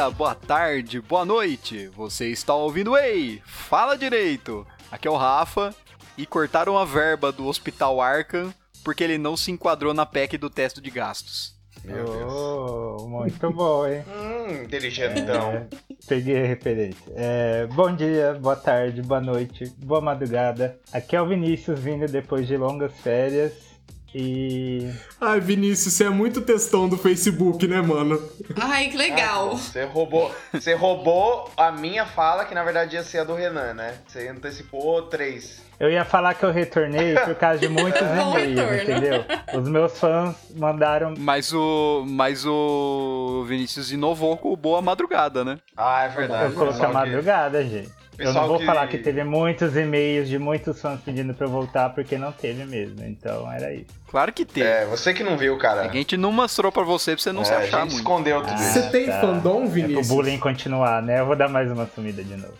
Dia, boa tarde, boa noite. Você está ouvindo Ei, fala direito. Aqui é o Rafa e cortaram a verba do Hospital Arkham porque ele não se enquadrou na PEC do teste de gastos. Meu Deus. Oh, muito bom, hein? Hum, inteligentão. É, peguei a referência. É, bom dia, boa tarde, boa noite, boa madrugada. Aqui é o Vinícius vindo depois de longas férias. E. Ai, Vinícius, você é muito textão do Facebook, né, mano? Ai, que legal. Ah, você roubou, você roubou a minha fala, que na verdade ia ser a do Renan, né? Você antecipou três. Eu ia falar que eu retornei por causa de muitos e-mails, entendeu? Os meus fãs mandaram. Mas o, mas o Vinícius inovou com o Boa Madrugada, né? Ah, é verdade. Eu coloquei a madrugada, gente. Eu não vou que- falar que teve muitos e-mails de muitos fãs pedindo pra eu voltar, porque não teve mesmo. Então era isso. Claro que teve. É, você que não viu, cara. É a gente não mostrou pra você pra você não É, se a achar gente muito. escondeu tudo Ah, isso. Você tem tá. fandom, É pro Vinícius? bullying continuar, né? Eu vou dar mais uma sumida de novo.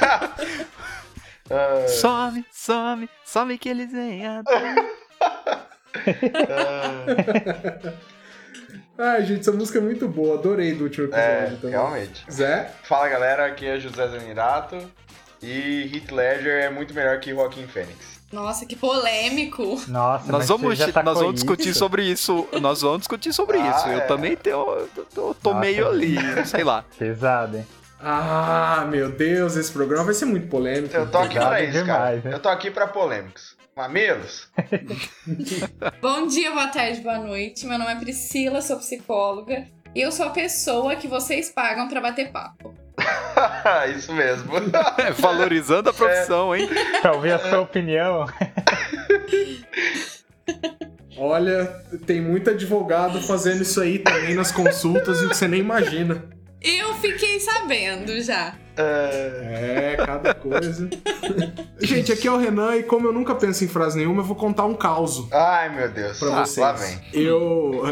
Ah, Some, some, some que eles vêm. atrás. ah, Ai, gente, essa música é muito boa. Adorei do último episódio é, também. realmente. Zé? Fala galera, aqui é José Zanirato. E Heath Ledger é muito melhor que Joaquin Phoenix. Nossa, que polêmico. Nossa, Nós mas vamos, você já nós vamos discutir isso? sobre isso. Nós vamos discutir sobre Ah, isso. Eu é. também tenho, eu tô, tô Nossa. meio ali, sei lá. Pesado, hein? Ah, meu Deus, esse programa vai ser muito polêmico. Eu tô aqui pra isso, cara. demais, né? Eu tô aqui pra polêmicos. Mamilos? Bom dia, boa tarde, boa noite. Meu nome é Priscila, sou psicóloga. E eu sou a pessoa que vocês pagam pra bater papo. isso mesmo. É, Valorizando a profissão, hein? Pra ouvir a sua opinião. Olha, tem muito advogado fazendo isso aí também nas consultas e que você nem imagina. Eu fiquei sabendo já. É, É, cada coisa. Gente, aqui é o Renan e como eu nunca penso em frase nenhuma, eu vou contar um caos Ai, meu Deus. pra Ah, vocês. Lá vem. Eu.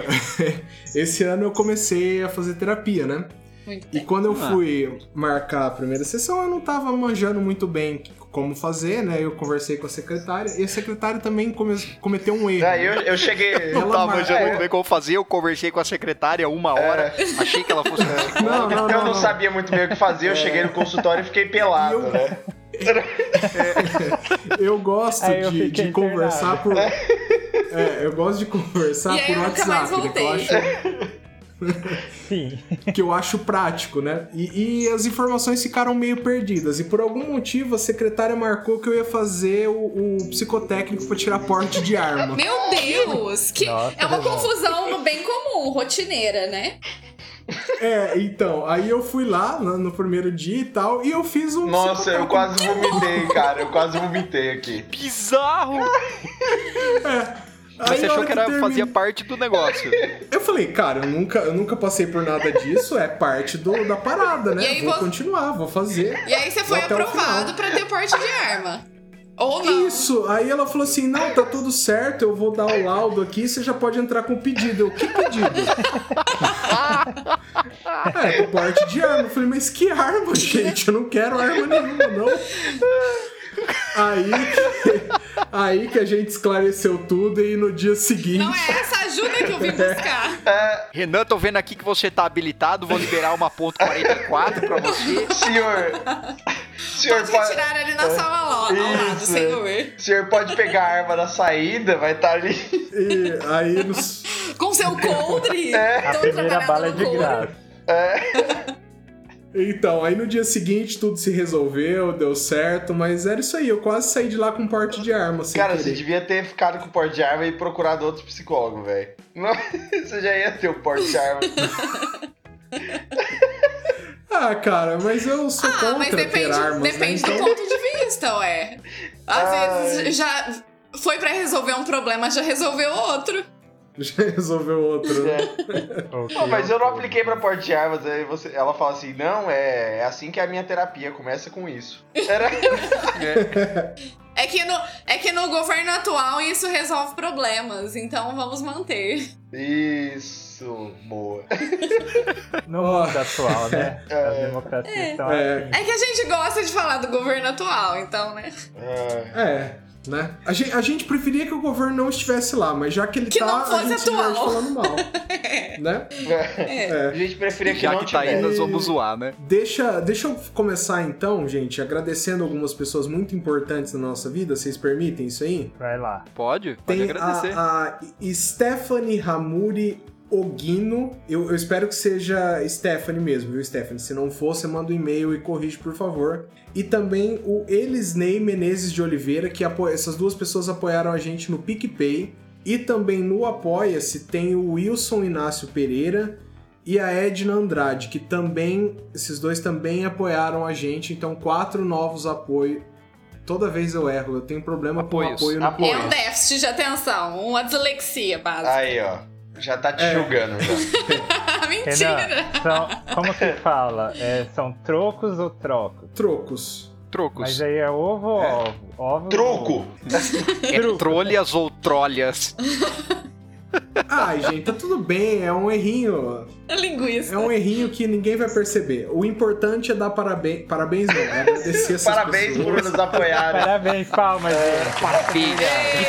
Esse ano eu comecei a fazer terapia, né? Muito E bem. quando eu Ah. fui marcar a primeira sessão, eu não tava manjando muito bem como fazer, né? Eu conversei com a secretária e a secretária também come- cometeu um erro. Aí eu, eu cheguei. Não Ela tava manjando é. muito bem como fazer. Eu conversei com a secretária uma hora. Achei que ela fosse uma psicóloga. Não, não, eu não, não, não. sabia muito bem o que fazer, eu cheguei no consultório e fiquei pelado, E eu- né? Eu gosto eu de, de conversar por. É, eu gosto de conversar E aí por eu nunca mais WhatsApp, né, que eu acho Sim. que eu acho prático, né? E, e as informações ficaram meio perdidas. E por algum motivo a secretária marcou que eu ia fazer o, o psicotécnico pra tirar porte de arma. Meu Deus! Que Nossa, é uma confusão bem comum, rotineira, né? É, então, aí eu fui lá no, no primeiro dia e tal, e eu fiz um. Nossa, eu quase vomitei, cara. Eu quase vomitei aqui. Bizarro! Mas Aí, você achou que era, termina- fazia parte do negócio. Eu falei, cara, eu nunca, eu nunca passei por nada disso, é parte do, da parada, né? Vou vo- continuar, vou fazer. E aí você foi aprovado pra ter porte de arma. Ou não. Isso, aí ela falou assim: não, tá tudo certo, eu vou dar o laudo aqui, você já pode entrar com o pedido. Eu, que pedido? é, com porte de arma. Eu falei, mas que arma, gente? Eu não quero arma nenhuma, não. Aí, aí que a gente esclareceu tudo e no dia seguinte. Não é essa ajuda que eu vim buscar. Renan, tô vendo aqui que você tá habilitado. Vou liberar uma ponto 44 pra você. Senhor. Senhor Pode pode. retirar ali na sala ao lado, ao lado, senhor. Senhor pode pegar a arma na saída, vai estar ali. E aí nos, Com seu coldre. A Tô primeira bala é de graça. Então, aí no dia seguinte tudo se resolveu, deu certo, mas era isso aí, eu quase saí de lá com porte de arma, sem Cara, querer. você devia ter ficado com o porte de arma e procurado outro psicólogo, velho. Não- Você já ia ter o porte de arma. Ah, cara, mas eu sou Ah, contra mas ter depende, armas, depende né? do Então, ponto de vista, ué. Às Ai. vezes já foi pra resolver um problema, já resolveu outro. já resolveu outro, né? Ok, Não, mas eu não apliquei pra porte de armas. Aí você, ela fala assim: não, é, é assim que é a minha terapia, começa com isso. Era. É que, no, é que no governo atual isso resolve problemas, então vamos manter. Isso, boa. No mundo atual, né? As democracias estão É. assim. É que a gente gosta de falar do governo atual, então, né? Ah, É. né? A gente, a gente preferia que o governo não estivesse lá, mas já que ele Que tá, não a fosse gente se diverte atual. falando mal, né? É. A gente preferia que Já não que tá aí, nós vamos zoar, né? Deixa, deixa eu começar então, gente, agradecendo algumas pessoas muito importantes na nossa vida. Vocês permitem isso aí? Vai lá. Pode, pode Tem agradecer. a, a Stephanie Hamuri Ogino. Eu, eu espero que seja Stephanie mesmo, viu, Stephanie? Se não for, você manda um e-mail e corrige, por favor. E também o Elisney Menezes de Oliveira, que apo... essas duas pessoas apoiaram a gente no PicPay. E também no Apoia-se tem o Wilson Inácio Pereira e a Edna Andrade, que também, esses dois também apoiaram a gente. Então, quatro novos apoios. Toda vez eu erro, eu tenho problema Apoios. com apoio no Apoios. É um déficit de atenção, uma dislexia básica. Aí, ó. Já tá te É. julgando. Já. Mentira! Renan, são, como que fala? É, são trocos ou trocos? Trocos. Trocos. Mas aí é ovo ou ovo? Ovo ou Troco! ovo? É trolhas ou trolhas? Ai, gente, tá tudo bem, é um errinho. Linguista. É um errinho que ninguém vai perceber. O importante é dar parabéns. Parabéns não, é agradecer essas Parabéns por pessoas. nos apoiarem. Parabéns, palmas, gente. Parabéns,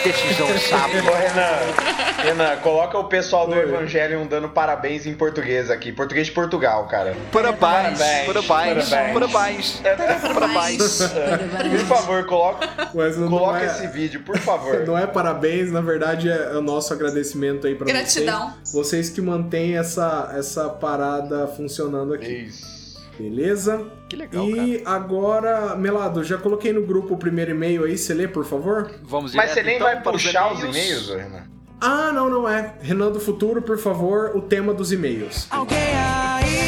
que decisão sábia. Ô, Renan, Renan, coloca o pessoal do Oi. Evangelion dando parabéns em português aqui. Português de Portugal, cara. Parabéns, Parabéns, parabéns, parabéns, parabéns. Por favor, coloca, Mas não, coloca é, esse vídeo, por favor. não é parabéns, na verdade é o nosso agradecimento aí pra Gratidão. vocês. Vocês que mantêm essa, essa parada funcionando aqui. Isso. Beleza? Que legal, cara. e agora, Melado, já coloquei no grupo o primeiro e-mail aí, você lê, por favor? Vamos Mas você nem então, vai para puxar os e-mails, Renan? Ah, não, não é. Renan do Futuro, por favor, o tema dos e-mails. Alguém aí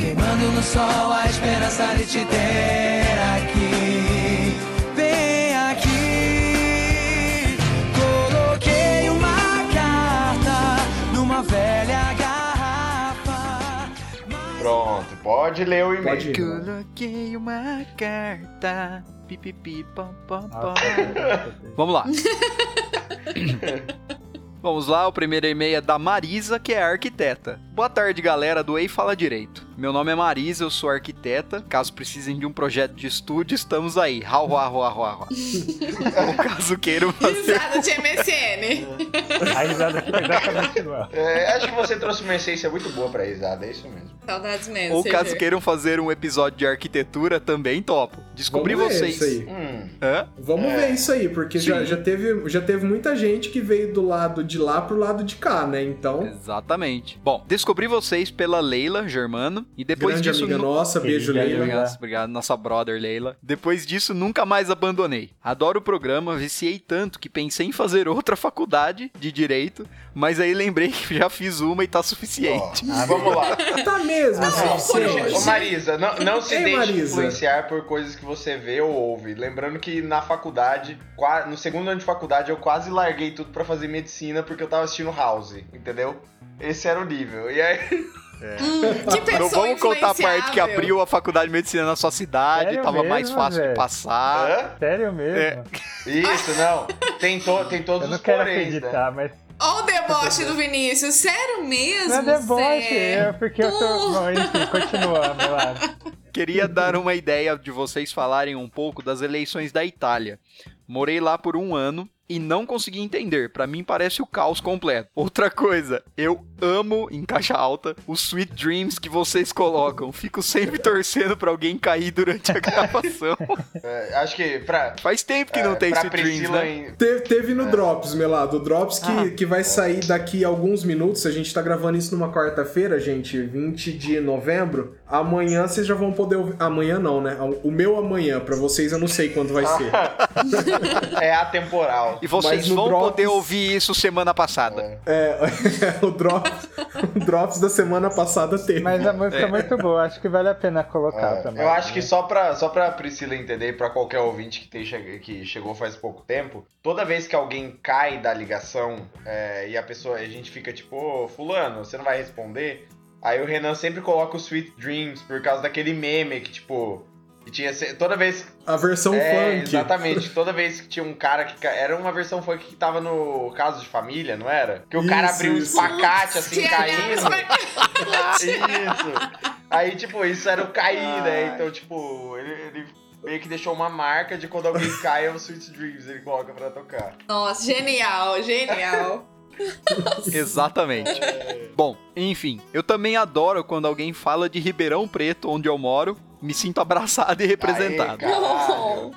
Queimando no sol a esperança de te ter pode ler o Pode e-mail. ir. Coloquei uma carta. Pipipi, pam, pam, pam. Nossa, Vamos lá. Vamos lá, o primeiro e-mail é da Marisa, que é arquiteta. Boa tarde, galera do Ei Fala Direito. Meu nome é Marisa, eu sou arquiteta. Caso precisem de um projeto de estúdio, estamos aí. Hau, hau, hau, hau. Ou caso queiram fazer... Risada de MSN. A risada foi exatamente igual. É, acho que você trouxe uma essência muito boa pra risada, é isso mesmo. Saudades mesmo. Ou caso queiram fazer um episódio de arquitetura, também topo. Descobri Vamos ver vocês. isso aí. Hum, Hã? Vamos É. ver isso aí, porque já, já, teve, já teve muita gente que veio do lado de lá pro lado de cá, né? Então, Exatamente. Bom, descobri vocês pela Leila Germano e depois grande disso amiga nu- nossa, beijo, Leila. Obrigado, obrigado, nossa brother Leila. Depois disso, nunca mais abandonei. Adoro o programa, viciei tanto que pensei em fazer outra faculdade de direito, mas aí lembrei que já fiz uma e tá suficiente. vamos lá. Tá mesmo, Não, hoje. Ô Marisa, não, não se Ei, deixe Marisa. influenciar por coisas que você vê ou ouve. Lembrando que na faculdade, no segundo ano de faculdade, eu quase larguei tudo pra fazer medicina porque eu tava assistindo House, entendeu? Esse era o nível. E aí, Que pessoa Não vamos contar a parte que abriu a faculdade de medicina na sua cidade, Sério tava mais mesmo, fácil de velho? passar. Hã? Sério mesmo? isso, não. Tem, to- tem todos Eu não os quero poréns, né? acreditar, mas Ó o deboche do Vinícius. Sério mesmo? não é deboche, Zé? é porque eu tô... Bom, enfim, continuando, lá. Queria dar uma ideia de vocês falarem um pouco das eleições da Itália. Morei lá por um ano e não consegui entender. Pra mim parece o caos completo. Outra coisa, eu amo, em caixa alta, os Sweet Dreams que vocês colocam. Fico sempre torcendo pra alguém cair durante a gravação. É, acho que pra, Faz tempo que não é, tem pra Sweet Dreams, né? em- Teve, teve É. no Drops, Melado. O Drops que, Ah. que vai sair daqui a alguns minutos. A gente tá gravando isso numa quarta-feira, gente, 20 de novembro. Amanhã vocês já vão poder ouvir. Amanhã não, né? O meu amanhã, pra vocês eu não sei quando vai ser. é atemporal. E vocês vão Drops- poder ouvir isso semana passada. É. É, o, Drops, o Drops da semana passada teve. Mas a música é muito boa, acho que vale a pena colocar É, também. eu acho que só pra, só pra Priscila entender, e pra qualquer ouvinte que, tem, que chegou faz pouco tempo, toda vez que alguém cai da ligação é, e a pessoa, a gente fica tipo, ô, fulano, você não vai responder? Aí o Renan sempre coloca o Sweet Dreams por causa daquele meme que, tipo, que tinha. Toda vez. A versão é, funk. exatamente. Toda vez que tinha um cara que. Era uma versão funk que tava no caso de família, não era? Que o cara Isso, abriu um espacate assim Que caindo. Isso. Aí, tipo, isso era o cair, né? Então, tipo, ele, ele, meio que deixou uma marca de quando alguém cai é o Sweet Dreams, ele coloca pra tocar. Nossa, genial, genial. Exatamente. Bom, enfim, eu também adoro quando alguém fala de Ribeirão Preto, onde eu moro. Me sinto abraçado e representado. Aê,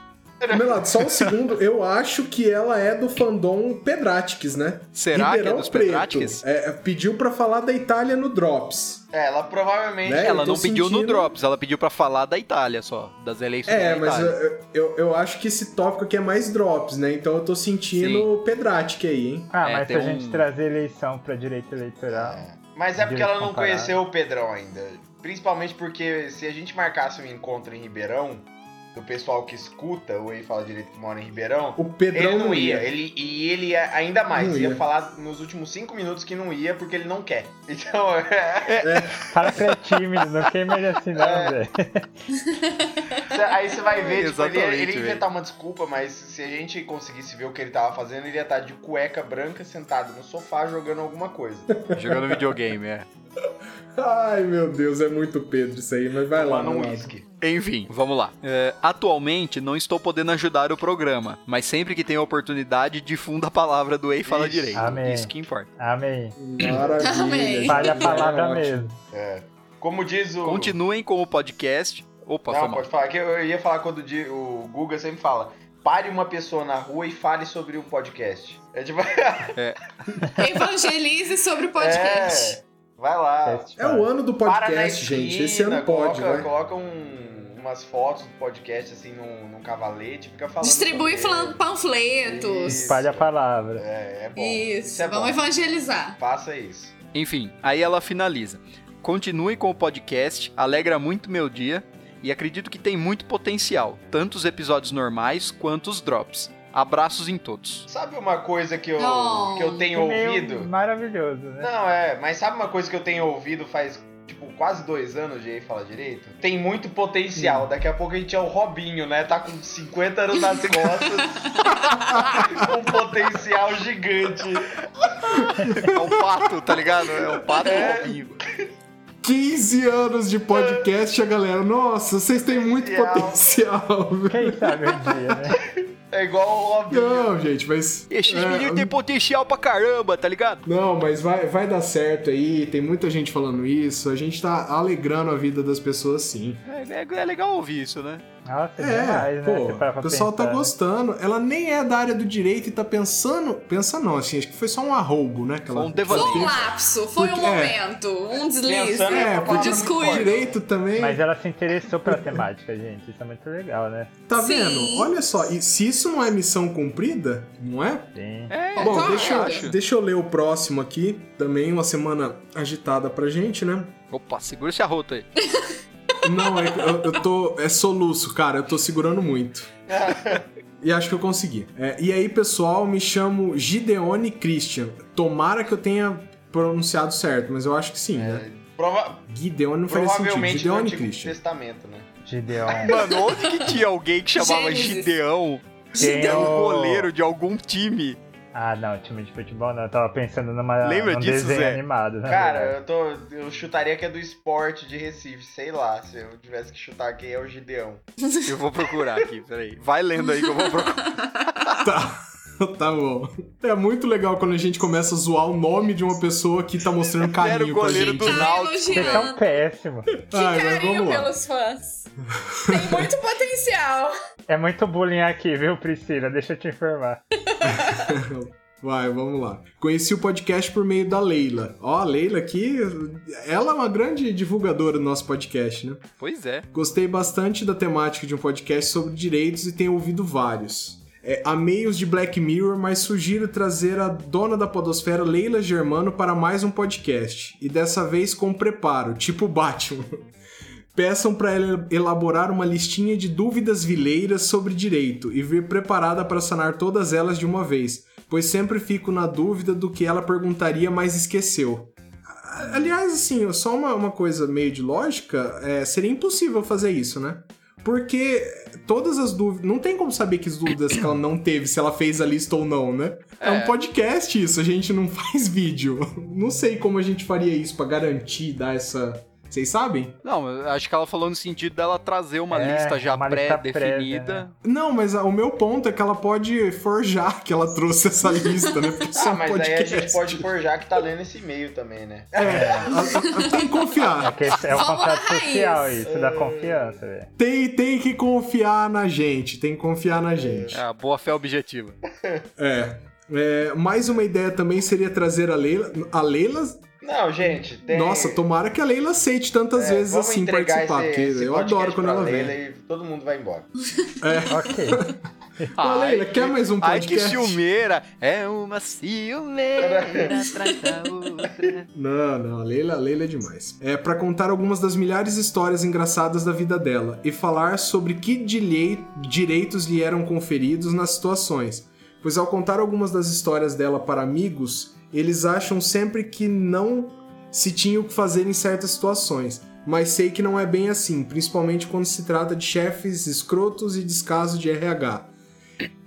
Melado, só um segundo, eu acho que ela é do fandom Pedratics, né? Será que é Ribeirão dos Preto. É, pediu pra falar da Itália no Drops. É, ela provavelmente. Né? Ela não pediu no sentindo- Drops, ela pediu pra falar da Itália só, das eleições É, da mas Itália. eu, eu, eu acho que esse tópico aqui é mais Drops, né? Então eu tô sentindo Pedratic aí, hein? Ah, É, mas se tem a gente um- trazer eleição pra direito eleitoral. Mas é porque ela não Comparar. conheceu o Pedrão ainda. Principalmente porque se a gente marcasse um encontro em Ribeirão, do pessoal que escuta, ou ele fala direito que mora em Ribeirão, O Pedrão ele não ia. Ele, e ele ia ainda mais. Ia. ia. falar nos últimos cinco minutos que não ia porque ele não quer. Então, é, Fala que é tímido, não queima ele assim não, É. velho. aí você vai ver, tipo, ele, ia- ele ia inventar uma desculpa, mas se a gente conseguisse ver o que ele tava fazendo, ele ia estar de cueca branca sentado no sofá jogando alguma coisa. Jogando videogame, é. Ai, meu Deus, é muito Pedro isso aí, mas vai lá, Tomando um uísque. Enfim, vamos lá. É, atualmente não estou podendo ajudar o programa, mas sempre que tenho a oportunidade, difunda a palavra do Ei Fala Isso. Direito. Amém. Isso que importa. Amém. Maravilha. Amém. Fale a é palavra ótimo. mesmo. É. Como diz o. Continuem com o podcast. Opa, foi Não, mal. pode falar. Que eu ia falar quando o Guga sempre fala. Pare uma pessoa na rua e fale sobre o podcast. É tipo. Evangelize sobre o podcast. É, vai lá. Teste É o ano do podcast, esquina, gente. Esse ano pode, coloca, vai. Coloca um- umas fotos do podcast assim num, num cavalete, fica falando. Distribui sobre falan- ele. panfletos. Espalha a palavra. É, é bom. Isso, é vamos bom. evangelizar. Faça isso. Enfim, aí ela finaliza. Continue com o podcast, alegra muito meu dia e acredito que tem muito potencial, tanto os episódios normais quanto os drops. Abraços em todos. Sabe uma coisa que eu, Não. que eu tenho Meio ouvido? Maravilhoso, né? Não, é, mas sabe uma coisa que eu tenho ouvido faz, tipo, quase dois anos de aí Fala Direito? Tem muito potencial. Daqui a pouco a gente é o Robinho, né? Tá com 50 anos nas costas. com um potencial gigante. É o pato, tá ligado? É o pato É. Robinho. 15 anos de podcast, a galera. Nossa, vocês têm muito Potencial. potencial. velho. Quem sabe um dia, né? É igual o Robinho. Não, gente, mas. Esses é, meninos têm potencial pra caramba, tá ligado? Não, mas vai, vai dar certo aí. Tem muita gente falando isso. A gente tá alegrando a vida das pessoas sim. É, é- é legal ouvir isso, né? Nossa, É, demais, né? pô, Você para pra o pessoal tá pensar, né? gostando. Ela nem é da área do direito e tá pensando. Pensa não, assim, acho que foi só um arroubo, né? que Foi ela- um Foi devaneio. um lapso, foi Porque- um é. momento, um deslize. É, porque Descuido. direito também. Mas ela se interessou pela temática, gente. Isso é muito legal, né? Tá Sim. vendo? Olha só, e se isso não é missão cumprida, não é? Sim. É, Bom, deixa, acho. deixa eu ler o próximo aqui. Também uma semana agitada pra gente, né? Opa, segura esse arroto aí. Não, é, eu, eu tô. É soluço, cara. Eu tô segurando muito. E acho que eu consegui. É, e aí, pessoal, me chamo Gideone Christian. Tomara que eu tenha pronunciado certo, mas eu acho que sim, né? Prova- Gideone não faria sentido. no Gideone Christian. Testamento, né? Gideon. Mano, onde que tinha alguém que chamava Gênesis. Gideão? Gideão o- goleiro de algum time. Ah, não, time de futebol não. Eu tava pensando numa, Lembra num disso, desenho Zé? animado, né? Cara, eu, tô, eu chutaria que é do esporte de Recife, sei lá. Se eu tivesse que chutar quem é o Gideão. Eu vou procurar aqui, peraí. Vai lendo aí que eu vou procurar. Tá. Tá bom. É muito legal quando a gente começa a zoar o nome de uma pessoa que tá mostrando Era o carinho pra goleiro gente. do né? Náutico. Vocês são elogiando. péssimos. Que Ai, mas carinho vamos lá. pelos fãs. Tem muito potencial. É muito bullying aqui, viu, Priscila? Deixa eu te informar. Vai, vamos lá. Conheci o podcast por meio da Leila. Ó, a Leila aqui, ela é uma grande divulgadora do nosso podcast, né? Pois é. Gostei bastante da temática de um podcast sobre direitos e tenho ouvido vários. É, amei os de Black Mirror, mas sugiro trazer a dona da podosfera Leila Germano para mais um podcast. E dessa vez com preparo, tipo Batman. Peçam para ela elaborar uma listinha de dúvidas vileiras sobre direito e vir preparada para sanar todas elas de uma vez, pois sempre fico na dúvida do que ela perguntaria, mas esqueceu. Aliás, assim, só uma, uma coisa meio de lógica, é, seria impossível fazer isso, né? Porque todas as dúvidas. Não tem como saber que as dúvidas que ela não teve, se ela fez a lista ou não, né? É, um podcast isso, a gente não faz vídeo. Não sei como a gente faria isso pra garantir, dar essa Vocês sabem? Não, acho que ela falou no sentido dela trazer uma É, lista já pré-definida. prévia, Não, mas o meu ponto é que ela pode forjar que ela trouxe essa lista, né? Porque é Ah, mas aí a podcast. gente pode forjar que tá lendo esse e-mail também, né? É, a- tem que É, confiar. que esse é o Vamos contrato social, isso dá confiança, velho. Tem, tem que confiar na gente. Tem que confiar na gente. É, a boa fé objetiva. É. É, mais uma ideia também seria trazer a Leila. A Leila. Não, gente, tem... Nossa, tomara que a Leila aceite tantas É, vezes assim participar, esse- porque esse eu podcast adoro quando ela Leila vem. E todo mundo vai embora. Ok. Ô, Leila, quer mais um Ai, que podcast? ciumeira! É uma ciumeira atrás da outra. Não, não, a Leila, a Leila é demais. É pra contar algumas das milhares de histórias engraçadas da vida dela e falar sobre que dilei- direitos lhe eram conferidos nas situações. Pois ao contar algumas das histórias dela para amigos, eles acham sempre que não se tinha o que fazer em certas situações. Mas sei que não é bem assim, principalmente quando se trata de chefes escrotos e descaso de RH.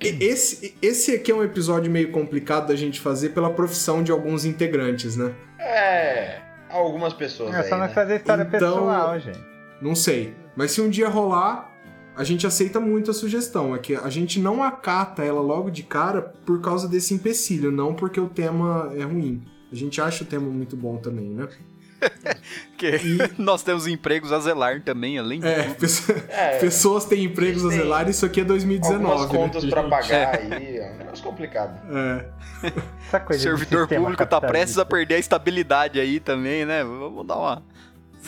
Esse, esse aqui é um episódio meio complicado da gente fazer pela profissão de alguns integrantes, né? É, algumas pessoas É aí, só não né? fazer história Então- pessoal, gente. Não sei. Mas se um dia rolar, a gente aceita muito a sugestão. É que a gente não acata ela logo de cara por causa desse empecilho, não porque o tema é ruim. A gente acha o tema muito bom também, né? Porque nós temos empregos a zelar também, além de É, pessoa- É. pessoas têm empregos a zelar, isso aqui é 2019. Algumas contas né, pra gente? pagar aí, é um negócio complicado. É. Essa O coisa servidor público tá prestes a perder a estabilidade aí também, né? Vamos dar uma.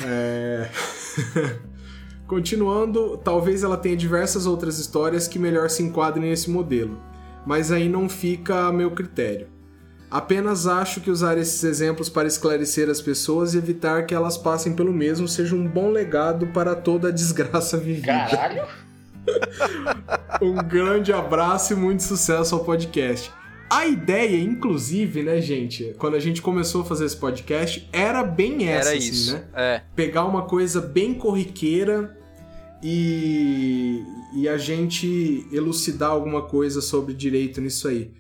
É. Continuando, talvez ela tenha diversas outras histórias que melhor se enquadrem nesse modelo, mas aí não fica a meu critério. Apenas acho que usar esses exemplos para esclarecer as pessoas e evitar que elas passem pelo mesmo seja um bom legado para toda a desgraça vivida. Caralho! Um grande abraço e muito sucesso ao podcast. A ideia, inclusive, né, gente, quando a gente começou a fazer esse podcast, era bem essa, Era assim, isso. né? É. pegar uma coisa bem corriqueira e, e a gente elucidar alguma coisa sobre direito nisso aí.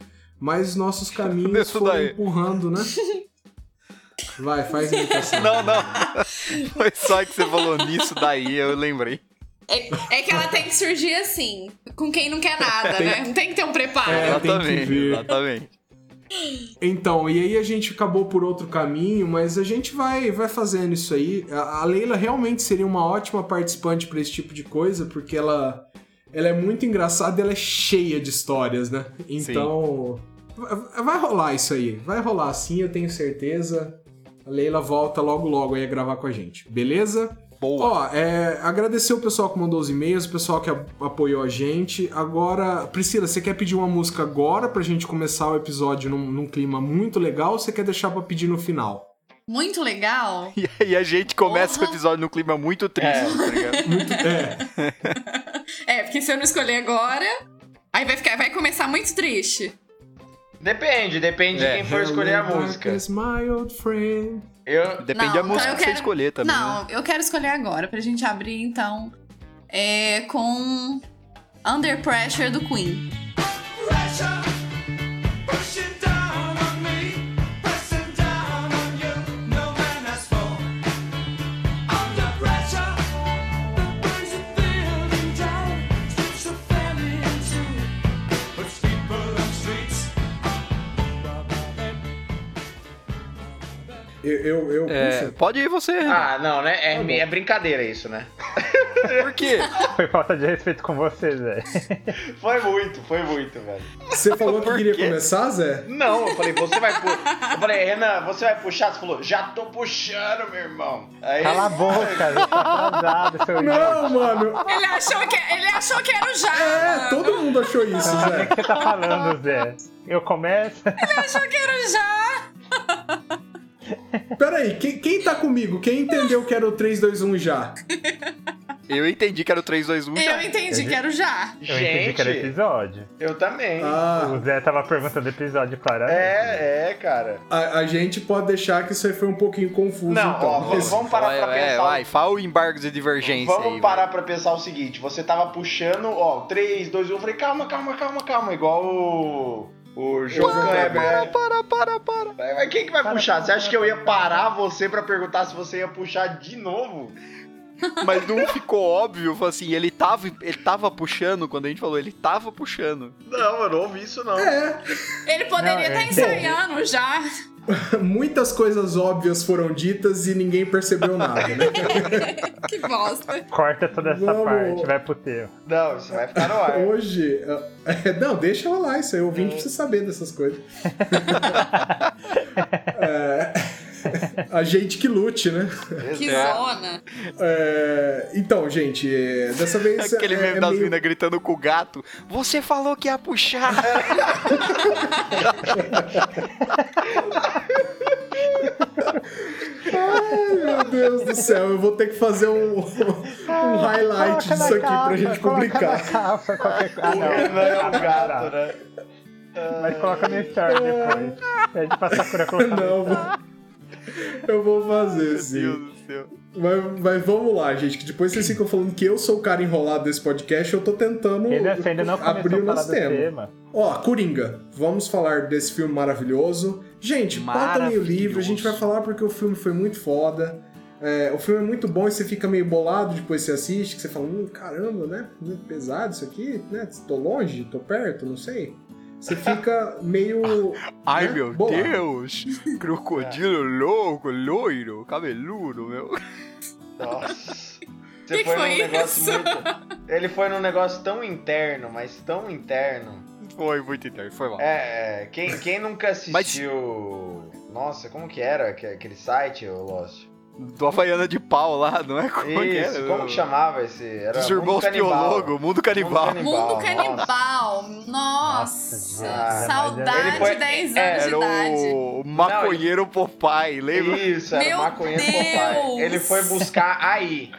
Mas nossos caminhos Isso foram daí. empurrando, né? Vai, faz a imitação. Não, não. Foi só que você falou nisso daí, eu lembrei. É, é que ela tem que surgir assim, com quem não quer nada, Tem- né? Não tem que ter um preparo. É, tem que exatamente, vir. exatamente. Então, e aí a gente acabou por outro caminho, mas a gente vai, vai fazendo isso aí. A, Leila realmente seria uma ótima participante para esse tipo de coisa, porque ela, ela é muito engraçada e ela é cheia de histórias, né? Então, vai- vai rolar isso aí. Vai rolar sim, eu tenho certeza. A Leila volta logo logo aí a gravar com a gente, beleza? Boa. Ó, é, agradecer o pessoal que mandou os e-mails, o pessoal que a- apoiou a gente. Agora, Priscila, você quer pedir uma música agora pra gente começar o episódio num, num clima muito legal ou você quer deixar pra pedir no final? Muito legal. E aí a gente começa Porra. o episódio num clima muito triste, É. tá ligado? Muito, é, É, porque se eu não escolher agora, aí vai ficar, vai começar muito triste. Depende, depende É. de quem for escolher a música. my old friend. Eu, Depende Não, da então música eu que você quero- escolher também. né? Não, eu quero escolher agora, pra gente abrir então é, com Under Pressure do Queen. Pressure Eu, eu, eu É, pode ir você. Renan. Ah, não, né? É, é brincadeira isso, né? Por quê? Foi falta de respeito com vocês, velho. Foi muito, foi muito, velho. Você falou que queria quê? começar, Zé? Não, eu falei, você vai pu... Eu falei, Renan, você vai puxar? Você falou, já tô puxando, meu irmão. Aí, Cala a boca, já tá atrasado, seu. Não, mano. Ele achou que, ele achou que era o já. É, mano. todo mundo achou isso, nem Zé. o que você tá falando, Zé. Eu começo. Ele achou que era o já. Peraí, quem, quem tá comigo? Quem entendeu que era o 3, 2, 1 já? Eu entendi que era o 3, 2, 1 Eu já. entendi que era o já. Eu entendi que era gente, episódio. eu também. Ah, O Zé tava perguntando episódio claramente. É, é, cara. a, a gente pode deixar que isso aí foi um pouquinho confuso, Não, então. ó, vamos, vamos parar Vai, pra vai, pensar. vai, fala o embargo de divergência Vamos aí. parar vai. pra pensar o seguinte: você tava puxando, ó, 3, 2, 1. Eu falei, calma, calma, calma, calma. Igual o, O João Para, Kleber. para, para, para. Mas mas quem que vai puxar? Você acha que eu ia parar você pra perguntar se você ia puxar de novo? Mas não ficou óbvio, assim, ele tava, ele tava puxando, quando a gente falou, ele tava puxando. Não, eu não ouvi isso não. É, Ele poderia estar é- ensaiando já. muitas coisas óbvias foram ditas e ninguém percebeu nada, né? Que bosta. Corta toda essa Vamos. parte, vai pro teu. Não, isso vai ficar no ar. Hoje. é, não, deixa ela lá, isso aí. O ouvinte precisa saber dessas coisas. É, a gente que lute, né? Que Exato. zona. É, então, gente, é, dessa vez. Aquele é, meme é das meio- minas gritando com o gato. Você falou que ia puxar. Ai, meu Deus do céu, eu vou ter que fazer um, um highlight disso aqui pra capa, gente coloca publicar. na capa, qualquer coisa. Ah, não. Renan é um gato, né? Mas coloca no story depois. Pede pra Sakura colocar Não, no vou- eu vou fazer Meu sim. Deus do céu. Mas, mas vamos lá, gente, que depois vocês ficam falando que eu sou o cara enrolado desse podcast, eu tô tentando Ele você ainda não abrir o nosso tema. tema. Ó, Coringa, vamos falar desse filme maravilhoso. Gente, pauta meio livre, a gente vai falar porque o filme foi muito foda. É, o filme é muito bom e você fica meio bolado depois que você assiste, que você fala, hum, caramba, né? Muito pesado isso aqui, né? Tô longe, tô perto, não sei. Você fica meio. Ai, né, meu bolado. Deus. Crocodilo louco, loiro, cabeludo, meu. Nossa. Você Que que foi num foi negócio isso? muito. Ele foi num negócio tão interno, mas tão interno. Foi muito interno, foi mal. É, é, quem, quem nunca assistiu. Nossa, como que era aque- aquele site, o Lost? Do Havaiana de pau lá, não é? Como que Isso, era? como que chamava esse? Era Dos Mundo irmãos. Piologo, Mundo Canibal. Mundo Canibal. Mundo nossa. Canibal. Nossa. Saudade Ele foi- 10 é, anos de Era idade. o maconheiro Popeye, lembra? Isso, era Meu o maconheiro Deus! Popeye. Ele foi buscar aí,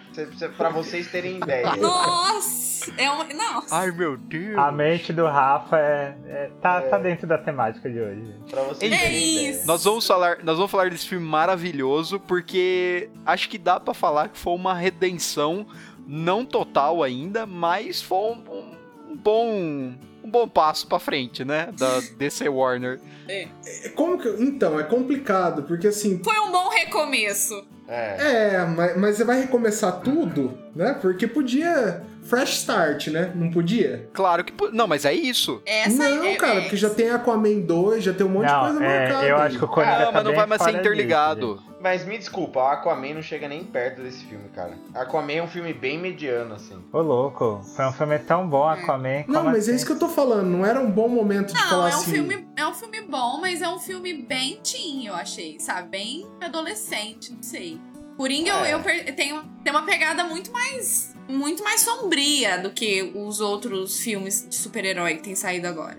pra vocês terem ideia. Nossa. É um... Nossa. Ai, meu Deus. A mente do Rafa é, é- tá, tá dentro da temática de hoje. Pra vocês É isso. Nós vamos falar, nós vamos falar desse filme maravilhoso porque acho que dá pra falar que foi uma redenção não total ainda, mas foi um, um- um bom um bom passo pra frente, né, da DC Warner. É, Como que. Então, é complicado, porque assim. Foi um bom recomeço. É. É, mas, mas você vai recomeçar tudo, né? Porque podia. Fresh start, né? Não podia? Claro que não, mas é isso. Essa não, é, cara, é- porque já tem Aquaman 2, já tem um monte de Não, coisa é, marcada. eu aí. acho que o Coringa Ah, tá mas não bem vai mais ser fora disso, interligado. gente. Mas me desculpa, o Aquaman não chega nem perto desse filme, cara. Aquaman é um filme bem mediano, assim. Ô, louco, foi um filme tão bom, Aquaman. Não, como mas é assim? isso que eu tô falando. Não era um bom momento de Não, falar é um, assim. filme, é um filme bom, mas é um filme bem teen, eu achei, sabe? Bem adolescente, não sei. Coringa, eu, É. eu per- tenho, tem uma pegada muito mais, muito mais sombria do que os outros filmes de super-herói que tem saído agora.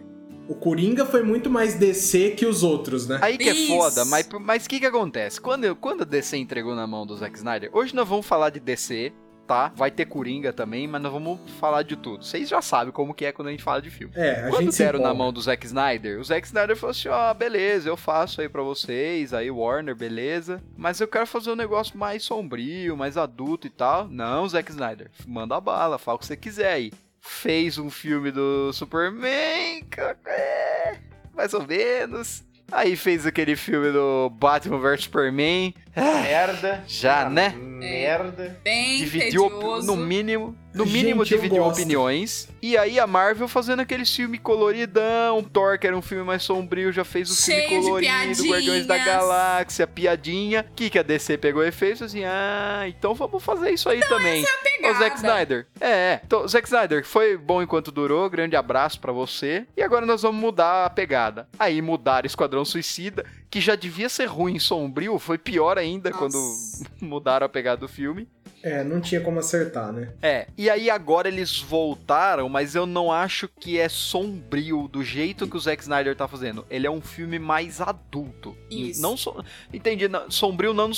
O Coringa foi muito mais DC que os outros, né? Aí que é Isso. foda, mas mas o que que acontece? Quando, eu- quando a DC entregou na mão do Zack Snyder, hoje nós vamos falar de DC, tá? Vai ter Coringa também, mas nós vamos falar de tudo. Vocês já sabem como que é quando a gente fala de filme. É, a Quando deram na mão do Zack Snyder, o Zack Snyder falou assim: ó, beleza, eu faço aí pra vocês, aí Warner, beleza. Mas eu quero fazer um negócio mais sombrio, mais adulto e tal. Não, Zack Snyder, manda a bala, fala o que você quiser aí. Fez um filme do Superman, é, mais ou menos. Aí fez aquele filme do Batman vs Superman. Merda. Já, né? Merda. Bem dividiu tedioso. no mínimo, no Gente, mínimo eu dividiu opiniões. E aí a Marvel fazendo aquele filme coloridão, Thor que era um filme mais sombrio, já fez o Cheio de filme colorido, Guardiões da. Galáxia, piadinha. O que que a DC pegou e fez assim: "Ah, então vamos fazer isso aí também". Pegada. O Zack Snyder. É, então, Zack Snyder, foi bom enquanto durou, grande abraço pra você. E agora nós vamos mudar a pegada. Aí mudaram Esquadrão Suicida, que já devia ser ruim e sombrio, foi pior ainda Nossa. quando mudaram a pegada do filme. É, não tinha como acertar, né? É, e aí agora eles voltaram, mas eu não acho que é sombrio do jeito que o Zack Snyder tá fazendo. Ele é um filme mais adulto. Isso. Não so... Entendi, não- sombrio não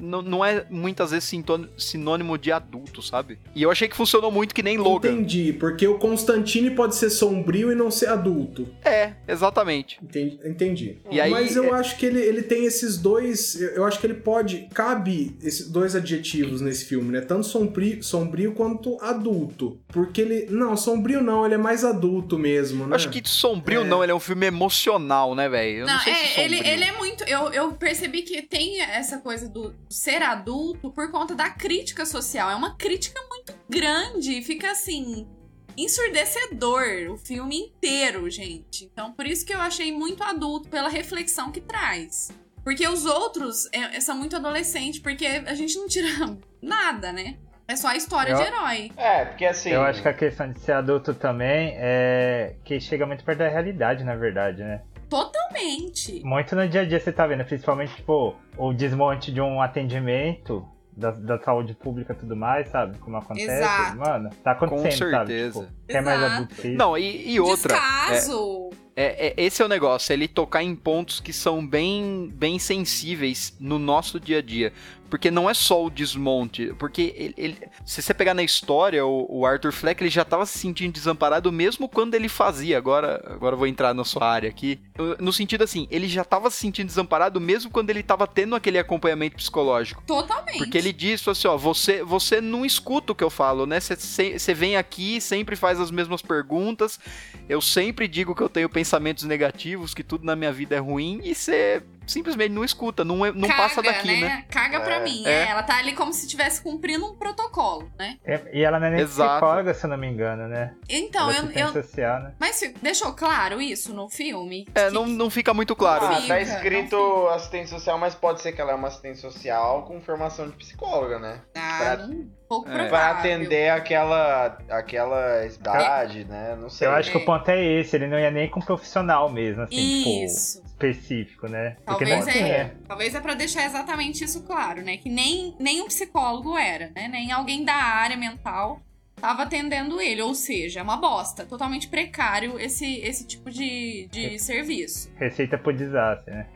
não, é muitas vezes sinônimo de adulto, sabe? E eu achei que funcionou muito que nem Logan. Entendi, porque o Constantine pode ser sombrio e não ser adulto. É, exatamente. Entendi. entendi. E aí- Mas eu acho que ele, ele tem esses dois. Eu acho que ele pode. Cabe esses dois adjetivos nesse filme, né? Tanto sombrio, sombrio quanto adulto. Porque ele. Não, sombrio não, ele é mais adulto mesmo, né? Eu acho que sombrio É. não, ele é um filme emocional, né, velho? Não, Não, sei é, se ele, ele é muito. Eu, eu percebi que tem essa coisa do ser adulto por conta da crítica social. É uma crítica muito grande e fica assim. Ensurdecedor o filme inteiro, gente. Então, por isso que eu achei muito adulto, pela reflexão que traz. Porque os outros é- são muito adolescentes, porque a gente não tira nada, né? É só a história Eu- de herói. É, porque assim. Eu acho que a questão de ser adulto também é que chega muito perto da realidade, na verdade, né? Totalmente. Muito no dia a dia você tá vendo, principalmente, tipo, o desmonte de um atendimento da, da saúde pública e tudo mais, sabe? Como acontece. Exato. Mano, tá acontecendo, sabe? certeza. Tipo, quer mais que isso? Não, e, e outra. é- Descaso. É, é- esse é o negócio, ele tocar em pontos que são bem, bem sensíveis no nosso dia a dia. Porque não é só o desmonte. Porque ele, ele- se você pegar na história, o, o Arthur Fleck ele já estava se sentindo desamparado mesmo quando ele fazia. Agora, agora eu vou entrar na sua área aqui. No sentido assim, ele já estava se sentindo desamparado mesmo quando ele estava tendo aquele acompanhamento psicológico. Totalmente. Porque ele disse assim, ó, você, você não escuta o que eu falo, né? Você- vem aqui, sempre faz as mesmas perguntas, eu sempre digo que eu tenho pensamentos negativos, que tudo na minha vida é ruim, e você simplesmente não escuta, não, é- não Caga, passa daqui, né? Caga pra mim. É. É, ela tá ali como se estivesse cumprindo um protocolo, né? É- E ela não é nem Exato. psicóloga, se eu não me engano, né? Então, ela é eu, assistente eu. social, né? Mas deixou claro isso no filme? É, Que- não, não fica muito claro. Ah, né? Fica, tá escrito assistente social, mas pode ser que ela é uma assistente social com formação de psicóloga, né? Ah, pra- não- pouco É. Pra atender aquela, aquela idade, né? Não sei. Eu acho que É. o ponto é esse, ele não ia nem com profissional mesmo, assim, Isso. tipo, específico, né? Talvez não é, tinha. talvez é pra deixar exatamente isso claro, né? Que nem, nem um psicólogo era, né? Nem alguém da área mental tava atendendo ele. Ou seja, é uma bosta. Totalmente precário esse, esse tipo de, de serviço. Receita pro desastre, né?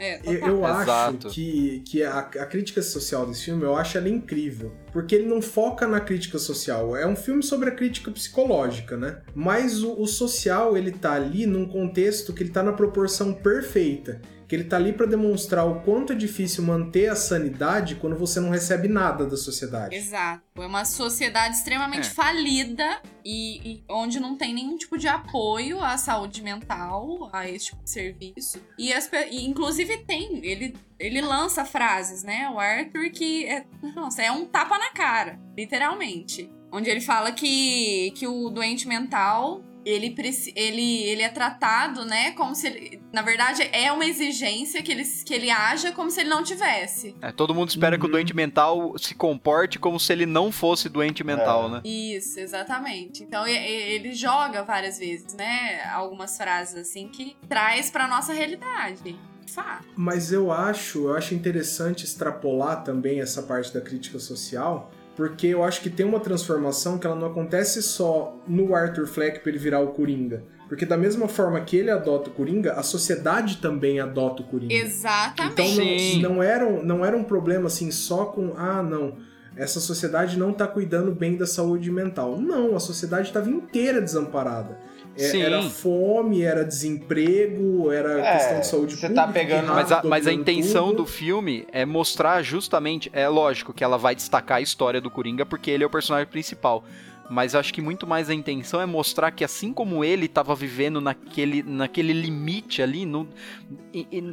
É, Eu, eu acho que, que a, a crítica social desse filme, eu acho ela incrível. Porque ele não foca na crítica social. É um filme sobre a crítica psicológica, né? Mas o, o social, ele tá ali num contexto que ele tá na proporção perfeita. Que ele tá ali pra demonstrar o quanto é difícil manter a sanidade quando você não recebe nada da sociedade. Exato. É uma sociedade extremamente É. falida e, e onde não tem nenhum tipo de apoio à saúde mental, a esse tipo de serviço. E, as e, inclusive tem, ele, ele lança frases, né? O Arthur que é, nossa, é um tapa na cara, literalmente. Onde ele fala que, que o doente mental ele, ele, ele é tratado, né? Como se ele. Na verdade, é uma exigência que ele, que ele haja como se ele não tivesse. É, todo mundo espera que o Uhum. doente mental se comporte como se ele não fosse doente mental, É. né? Isso, exatamente. Então ele joga várias vezes, né? Algumas frases assim que traz pra nossa realidade. Fato. Mas eu acho, eu acho interessante extrapolar também essa parte da crítica social, porque eu acho que tem uma transformação que ela não acontece só no Arthur Fleck para ele virar o Coringa. Porque da mesma forma que ele adota o Coringa, a sociedade também adota o Coringa. Exatamente. Então Sim. não, não, era um, não era um problema assim só com, ah, não, essa sociedade não tá cuidando bem da saúde mental. Não, a sociedade estava inteira desamparada. É- Sim. Era fome, era desemprego, era É, questão de saúde você pública. tá pegando- Mas a, rato mas a intenção tudo. do filme é mostrar justamente. É lógico que ela vai destacar a história do Coringa porque ele é o personagem principal. Mas acho que muito mais a intenção é mostrar que assim como ele estava vivendo naquele, naquele limite ali, no,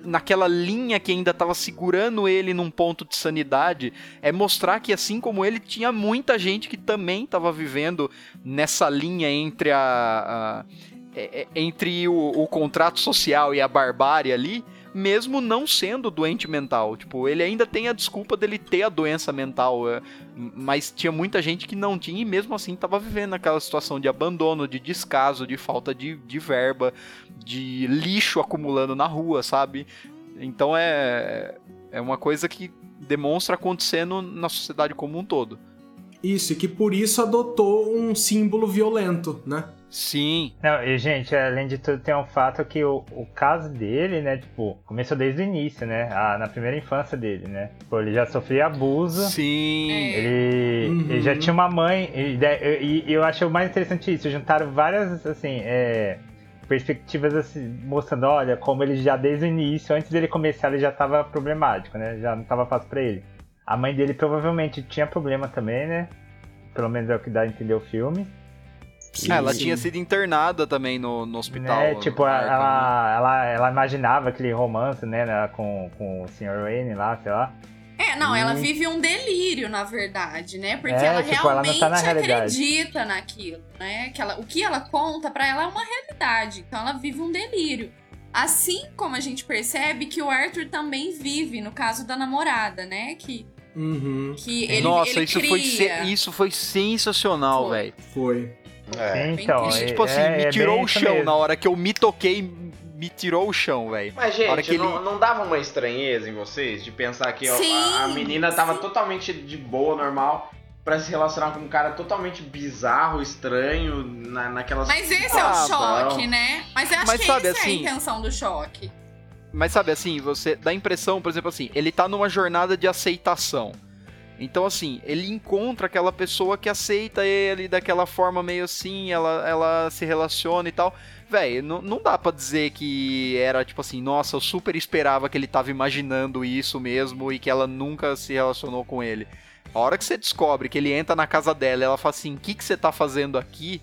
naquela linha que ainda estava segurando ele num ponto de sanidade, é mostrar que assim como ele, tinha muita gente que também estava vivendo nessa linha entre a, a- é- é- entre o, o contrato social e a barbárie ali, mesmo não sendo doente mental. Tipo, ele ainda tem a desculpa dele ter a doença mental, é, mas tinha muita gente que não tinha e mesmo assim tava vivendo aquela situação de abandono, de descaso, de falta de, de verba, de lixo acumulando na rua, sabe? Então é, é uma coisa que demonstra acontecendo na sociedade como um todo. Isso, e que por isso adotou um símbolo violento, né? Sim. Não, e gente, além de tudo, tem um fato que o, o caso dele, né, tipo, começou desde o início, né? Ah, na primeira infância dele, né? Tipo, ele já sofria abuso. Sim. É. Ele, Uhum. ele já tinha uma mãe, e, e- e eu acho o mais interessante isso, juntaram várias, assim, é, perspectivas assim, mostrando, olha, como ele já desde o início, antes dele começar, ele já estava problemático, né? Já não estava fácil pra ele. A mãe dele provavelmente tinha problema também, né? Pelo menos é o que dá a entender o filme. Ah, ela Sim. tinha sido internada também no, no hospital. né? Tipo, no Arkham, né? ela, ela, ela imaginava aquele romance, né, né, com, com o Sr. Wayne lá, sei lá. É, não, ela Hum. vive um delírio, na verdade, né? Porque É, ela tipo, ela não realmente tá na realidade. acredita naquilo, né? Que ela, o que ela conta pra ela é uma realidade. Então ela vive um delírio. Assim como a gente percebe que o Arthur também vive, no caso da namorada, né? Que, Uhum, que ele, Nossa, ele isso, cria. foi isso foi sensacional, velho. foi. É. Então, Isso, é- tipo assim, é- me é tirou o chão. mesmo. Na hora que eu me toquei, me tirou o chão, velho. Mas, gente, que não, ele- não dava uma estranheza em vocês de pensar que Sim, a, a menina tava sim. totalmente de boa, normal, pra se relacionar com um cara totalmente bizarro, estranho, na, naquela Mas esse é Ah, o choque, né? Mas eu acho Mas que sabe, essa é a assim- intenção do choque. Mas sabe assim, você dá a impressão, por exemplo assim, ele tá numa jornada de aceitação. Então assim, ele encontra aquela pessoa que aceita ele daquela forma meio assim, ela, ela se relaciona e tal. Véi, não, não dá pra dizer que era tipo assim, nossa, eu super esperava que ele tava imaginando isso mesmo e que ela nunca se relacionou com ele. A hora que você descobre que ele entra na casa dela e ela fala assim, o que, que você tá fazendo aqui?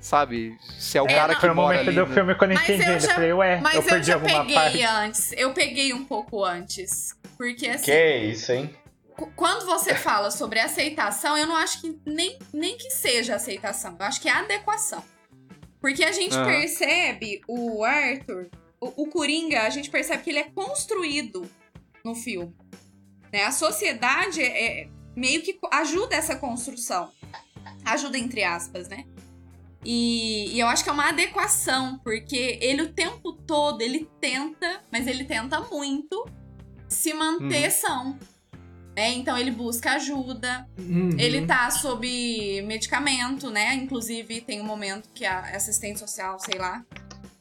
Sabe? Se é o É, cara não. que Foi o mora momento ali, do né? filme quando eu Mas entendi. eu Eu, já- falei, ué, Mas eu eu, perdi já alguma peguei parte. antes. Eu peguei um pouco antes. Porque assim. Que isso, hein? Qu- Quando você fala sobre aceitação, eu não acho que nem, nem que seja aceitação, eu acho que é adequação. Porque a gente Aham. percebe o Arthur, o, o Coringa, a gente percebe que ele é construído no filme. Né? A sociedade é, é- meio que ajuda essa construção. Ajuda entre aspas, né? E, e eu acho que é uma adequação, porque ele o tempo todo, ele tenta, mas ele tenta muito se manter Uhum. são. Né? Então ele busca ajuda, Uhum. ele tá sob medicamento, né? Inclusive tem um momento que a assistente social, sei lá,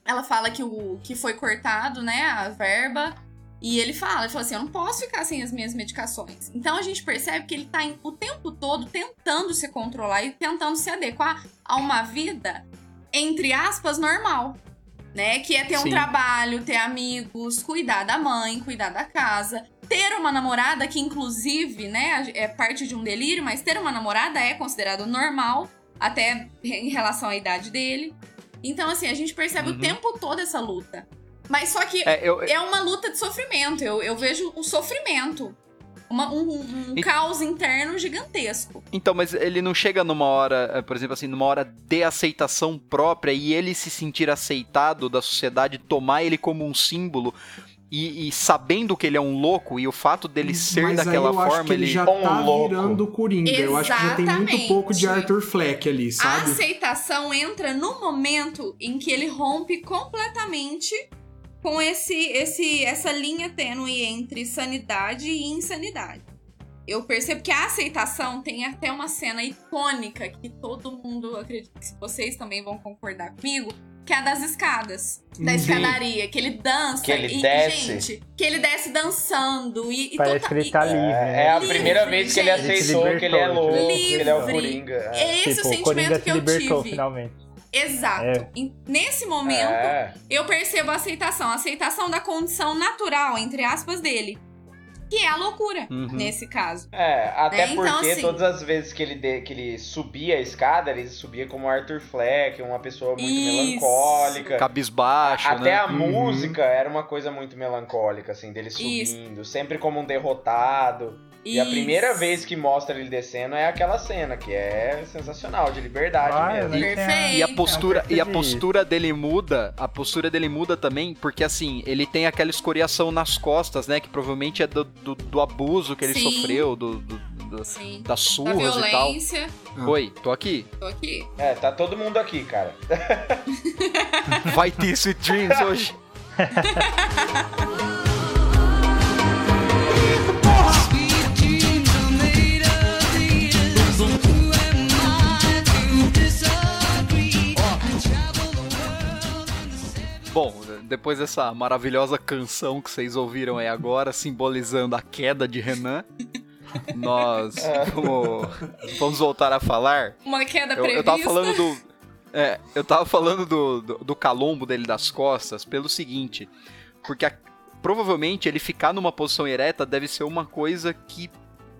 ela fala que o que foi cortado, né, a verba, e ele fala, ele fala assim, eu não posso ficar sem as minhas medicações. Então a gente percebe que ele tá o tempo todo tentando se controlar e tentando se adequar a uma vida entre aspas normal. Né? Que é ter um Sim. trabalho, ter amigos, cuidar da mãe, cuidar da casa, ter uma namorada que inclusive, né, é parte de um delírio, mas ter uma namorada é considerado normal, até em relação à idade dele. Então, assim, a gente percebe o Uhum. tempo todo essa luta. Mas só que É, eu, é uma luta de sofrimento. Eu, eu vejo o sofrimento. Uma- um, um E- caos interno gigantesco. Então, mas ele não chega numa hora, eh, por exemplo assim, numa hora de aceitação própria e ele se sentir aceitado da sociedade, tomar ele como um símbolo e, e sabendo que ele é um louco e o fato dele ser Mas daquela aí eu acho forma, que ele, ele... já Um tá louco. virando o Coringa. Eu acho que já tem muito Exatamente. pouco de Arthur Fleck ali, A sabe? aceitação entra no momento em que ele rompe completamente com esse, esse, essa linha tênue entre sanidade e insanidade. Eu percebo que a aceitação tem até uma cena icônica que todo mundo acredita que vocês também vão concordar comigo, que é a das escadas, da Uhum. escadaria, que ele dança Que ele e desce. gente, que ele desce dançando e, e Parece tota- que ele tá e- livre. É, é a Livre, primeira vez que ele gente. aceitou Ele que ele é louco, ele que ele é o livre. Coringa. É. Esse tipo, o o Coringa sentimento que se eu libertou tive. finalmente. Exato. É. Nesse momento, É. eu percebo a aceitação. A aceitação da condição natural, entre aspas, dele. Que é a loucura, Uhum. nesse caso. É, até Né? Então, porque assim- todas as vezes que ele, de- que ele subia a escada, ele subia como Arthur Fleck, uma pessoa muito Isso. melancólica. Cabisbaixo, Até né? a Uhum. música era uma coisa muito melancólica, assim, dele Isso. subindo, sempre como um derrotado. E a primeira vez que mostra ele descendo é aquela cena, que é sensacional, de liberdade Ah, mesmo. E- Perfeito. E a postura, Não e a postura dele muda, a postura dele muda também, porque assim, ele tem aquela escoriação nas costas, né? Que provavelmente é do, do, do abuso que ele Sim. sofreu, do, do- das Da surras e tal. violência. Oi, tô aqui. Tô aqui. É, tá todo mundo aqui, cara. Vai ter Sweet Dreams hoje. Bom, depois dessa maravilhosa canção que vocês ouviram aí agora, simbolizando a queda de Renan, nós vamos, vamos voltar a falar. Uma queda Eu, prevista. eu tava falando do. É, eu tava falando do, do, do calombo dele das costas pelo seguinte. Porque a- provavelmente ele ficar numa posição ereta deve ser uma coisa que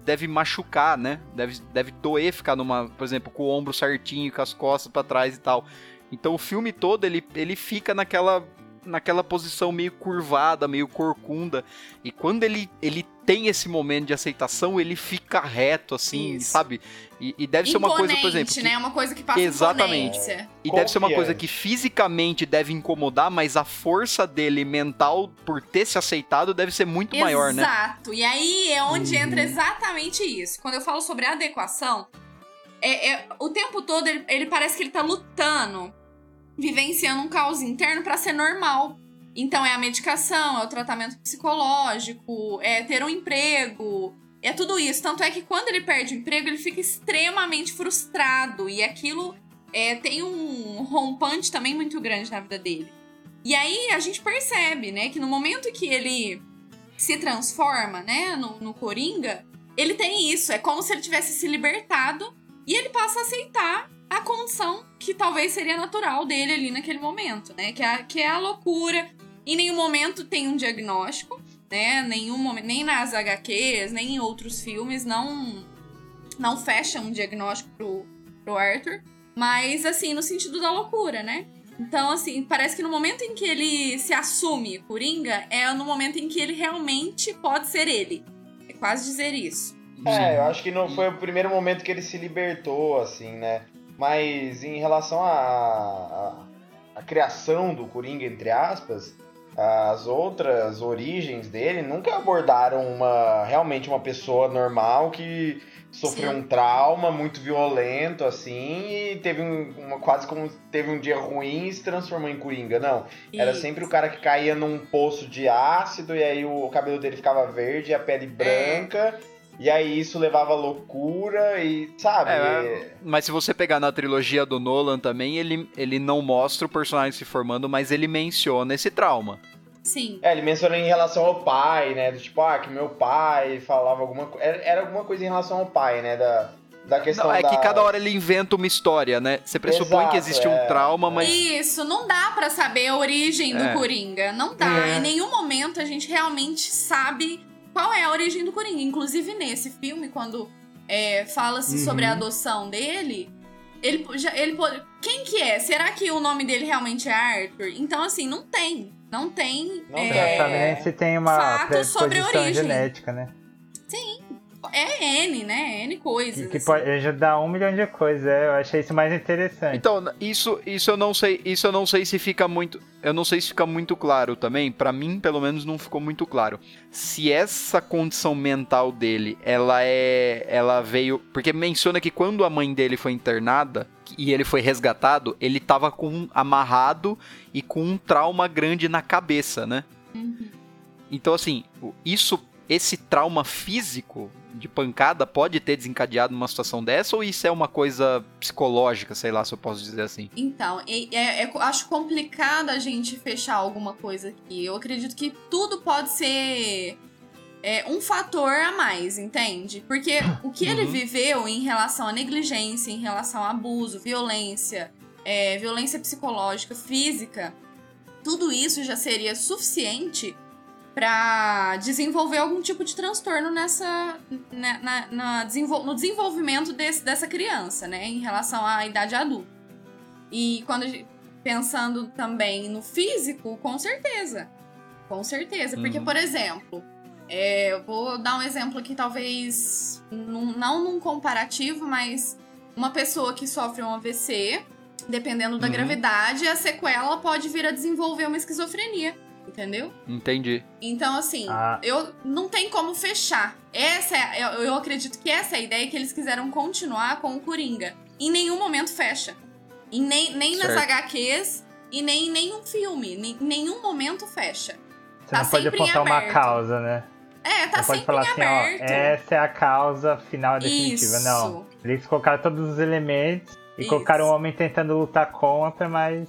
deve machucar, né? Deve, deve doer ficar numa, por exemplo, com o ombro certinho, com as costas pra trás e tal. Então o filme todo ele, ele fica naquela naquela posição meio curvada, meio corcunda. E quando ele, ele tem esse momento de aceitação, ele fica reto, assim, Isso. sabe? E, e deve ser uma coisa, por exemplo. que- né? Uma coisa que passa Exatamente. imponência. e deve ser uma coisa Confiante. que fisicamente deve incomodar, mas a força dele mental, por ter se aceitado, deve ser muito maior, né? Exato. E aí é onde Uhum. entra exatamente isso. Quando eu falo sobre adequação, é, é- o tempo todo ele, ele parece que ele tá lutando, vivenciando um caos interno pra ser normal. Então é a medicação, é o tratamento psicológico, é ter um emprego, é tudo isso. Tanto é que quando ele perde o emprego, ele fica extremamente frustrado. E aquilo é, tem um rompante também muito grande na vida dele. E aí a gente percebe, né, que no momento que ele se transforma, né, no, no Coringa, ele tem isso. É como se ele tivesse se libertado e ele passa a aceitar a condição que talvez seria natural dele ali naquele momento, né? Que é, a- que é a loucura. Em nenhum momento tem um diagnóstico, né? Nenhum momento, nem nas HQs, nem em outros filmes, não não fecha um diagnóstico pro, pro Arthur. Mas, assim, no sentido da loucura, né? Então, assim, parece que no momento em que ele se assume Coringa, é no momento em que ele realmente pode ser ele. É quase dizer isso. É, eu acho que não foi o primeiro momento que ele se libertou, assim, né? Mas em relação à criação do Coringa, entre aspas, as outras origens dele nunca abordaram uma realmente uma pessoa normal que sofreu Sim. um trauma muito violento, assim, e teve um, uma, quase como teve um dia ruim e se transformou em Coringa. Não, era sempre o cara que caía num poço de ácido e aí o cabelo dele ficava verde e a pele branca. E aí isso levava à loucura e, sabe? É, Mas se você pegar na trilogia do Nolan também, ele, ele não mostra o personagem se formando, mas ele menciona esse trauma. Sim. É, ele menciona em relação ao pai, né? Do tipo, ah, que meu pai falava alguma coisa. Era, era alguma coisa em relação ao pai, né? Da, da questão Não, é da... que cada hora ele inventa uma história, né? Você pressupõe Exato, que existe é. um trauma, mas. Isso, não dá pra saber a origem do É. Coringa. Não dá. É. Em nenhum momento a gente realmente sabe qual é a origem do Coringa. Inclusive nesse filme, quando é, fala-se Uhum. sobre a adoção dele, ele, já, ele pode. Quem que é? Será que o nome dele realmente é Arthur? Então, assim, não tem. Não tem. Não é, tem. Se tem uma fato sobre a origem. genética, né? É N, né? N coisas. Que, que assim. pode ajudar um milhão de coisas. é, eu achei isso mais interessante. Então, isso, isso eu não sei, isso eu não sei se fica muito, eu não sei se fica muito claro também, Pra mim, pelo menos não ficou muito claro. Se essa condição mental dele, ela é, ela veio, porque menciona que quando a mãe dele foi internada e ele foi resgatado, ele tava com um amarrado e com um trauma grande na cabeça, né? Uhum. Então, assim, isso, esse trauma físico de pancada pode ter desencadeado numa situação dessa ou isso é uma coisa psicológica, sei lá se eu posso dizer assim? Então, é, é- é- acho complicado a gente fechar alguma coisa aqui. Eu acredito que tudo pode ser é, um fator a mais, entende? Porque o que ele Uhum. viveu em relação à negligência, em relação a abuso, violência, é, violência psicológica, física, tudo isso já seria suficiente para desenvolver algum tipo de transtorno nessa na, na- na desenvol- no desenvolvimento desse, dessa criança, né, em relação à idade adulta. E quando pensando também no físico, com certeza, com certeza, porque Uhum. por exemplo, é, eu vou dar um exemplo aqui talvez num- não num comparativo, mas uma pessoa que sofre um AVC, dependendo da Uhum. gravidade, a sequela pode vir a desenvolver uma esquizofrenia, entendeu? Entendi. Então, assim, Ah. eu não tem como fechar. Essa é, eu, eu acredito que essa é a ideia que eles quiseram continuar com o Coringa. Em nenhum momento fecha. Em nem, nem nas. HQs e nem em nenhum filme. Nem- Em nenhum momento fecha. Você tá não pode apontar uma causa, né? É, tá Você pode sempre falar em assim, aberto. ó, essa é a causa final definitiva. Isso. Não. Eles colocaram todos os elementos e Isso. colocaram o homem tentando lutar contra, mas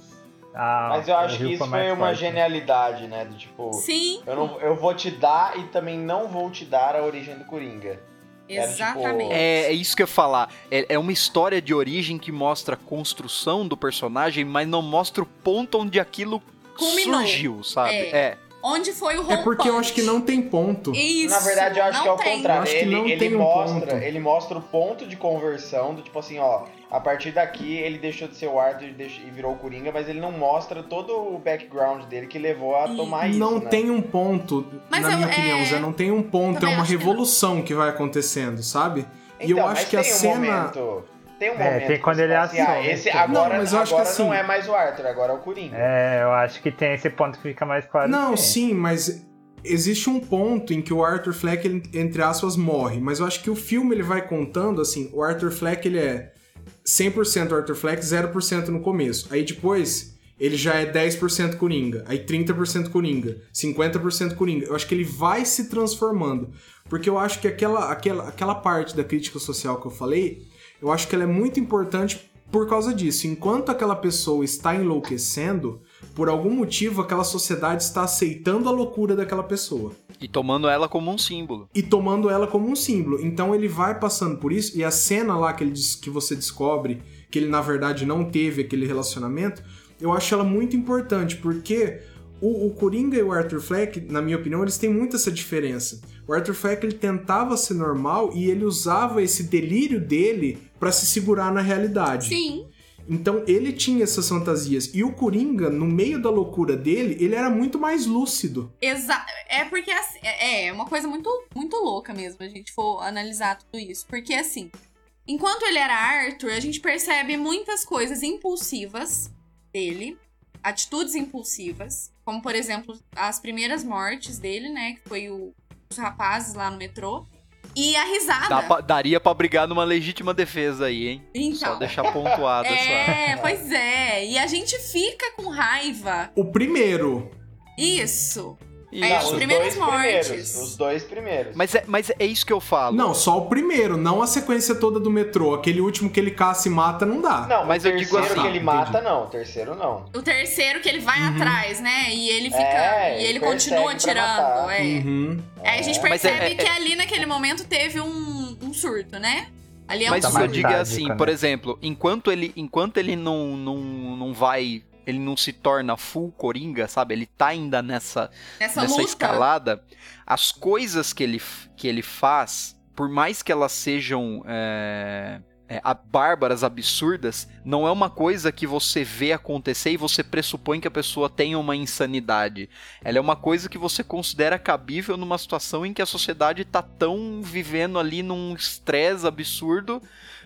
a- Mas eu acho que isso foi uma forte. genialidade, né? Do tipo, Sim, eu, não, eu vou te dar e também não vou te dar a origem do Coringa. Tipo, exatamente. É, é isso que eu ia falar. É, é uma história de origem que mostra a construção do personagem, mas não mostra o ponto onde aquilo Culminou. surgiu, sabe? É. É. Onde foi o É rompante? porque eu acho que não tem ponto. Isso, Na verdade, eu acho não que é o contrário. Eu acho que ele não ele tem um mostra, ponto. ele mostra o ponto de conversão do tipo assim, ó, a partir daqui ele deixou de ser o Arthur e, deixou- e virou o Coringa, mas ele não mostra todo o background dele que levou a tomar isso. não né? tem um ponto, Mas na eu- minha opinião, é, Zé, não tem um ponto, é uma acho que revolução que, vai acontecendo, sabe? e eu Então, acho mas que a tem um cena. momento. Tem um É, momento. tem quando ele assim, ah, esse agora, Não, mas eu acho que agora assim- não é mais o Arthur, agora é o Coringa. É, eu acho que tem esse ponto que fica mais claro. Não, sim. sim, mas existe um ponto em que o Arthur Fleck, ele, entre aspas, morre. Mas eu acho que o filme ele vai contando assim: o Arthur Fleck ele é 100% Arthur Fleck, 0% no começo. Aí depois ele já é 10% Coringa, aí 30% Coringa, 50% Coringa. Eu acho que ele vai se transformando. Porque eu acho que aquela, aquela, aquela parte da crítica social que eu falei, eu acho que ela é muito importante por causa disso. Enquanto aquela pessoa está enlouquecendo, por algum motivo aquela sociedade está aceitando a loucura daquela pessoa E tomando ela como um símbolo. e tomando ela como um símbolo. Então ele vai passando por isso e a cena lá que ele diz- que você descobre que ele na verdade não teve aquele relacionamento, eu acho ela muito importante porque o, o Coringa e o Arthur Fleck, na minha opinião, eles têm muito essa diferença. O Arthur Fleck ele tentava ser normal e ele usava esse delírio dele pra se segurar na realidade. Sim, Então ele tinha essas fantasias e o Coringa, no meio da loucura dele, ele era muito mais lúcido. exa é porque assim, é é uma coisa muito, muito louca mesmo, a gente for analisar tudo isso. Porque assim, enquanto ele era Arthur, a gente percebe muitas coisas impulsivas dele, atitudes impulsivas, como por exemplo, as primeiras mortes dele, né? Que foi o- os rapazes lá no metrô. E a risada. Dá pra- daria pra brigar numa legítima defesa aí, hein? Só Então. deixar pontuado essa. É, pois é. E a gente fica com raiva. O primeiro, Isso. É, Não, os primeiras dois mortes. primeiros. Os dois primeiros. Mas é, mas é isso que eu falo. Não, só o primeiro, não a sequência toda do metrô. Aquele último que ele caça e mata não dá. Não, Mas mas eu o digo terceiro assim, que ele entendi. mata, não. O terceiro, não. O terceiro que ele vai Uhum. atrás, né? E ele fica. É, e ele continua matar. É. Uhum. Aí a gente Mas é- percebe é- que ali naquele momento teve um, um surto, né? Ali é Mas um o que eu surto. digo é sádico, assim, né? por exemplo, enquanto ele, enquanto ele não, não, não vai, ele não se torna full coringa, sabe? Ele tá ainda nessa, Nessa, nessa luta. escalada. As coisas que ele, que ele faz, por mais que elas sejam é, é, a- bárbaras, absurdas, não é uma coisa que você vê acontecer e você pressupõe que a pessoa tenha uma insanidade. Ela é uma coisa que você considera cabível numa situação em que a sociedade tá tão vivendo ali num estresse absurdo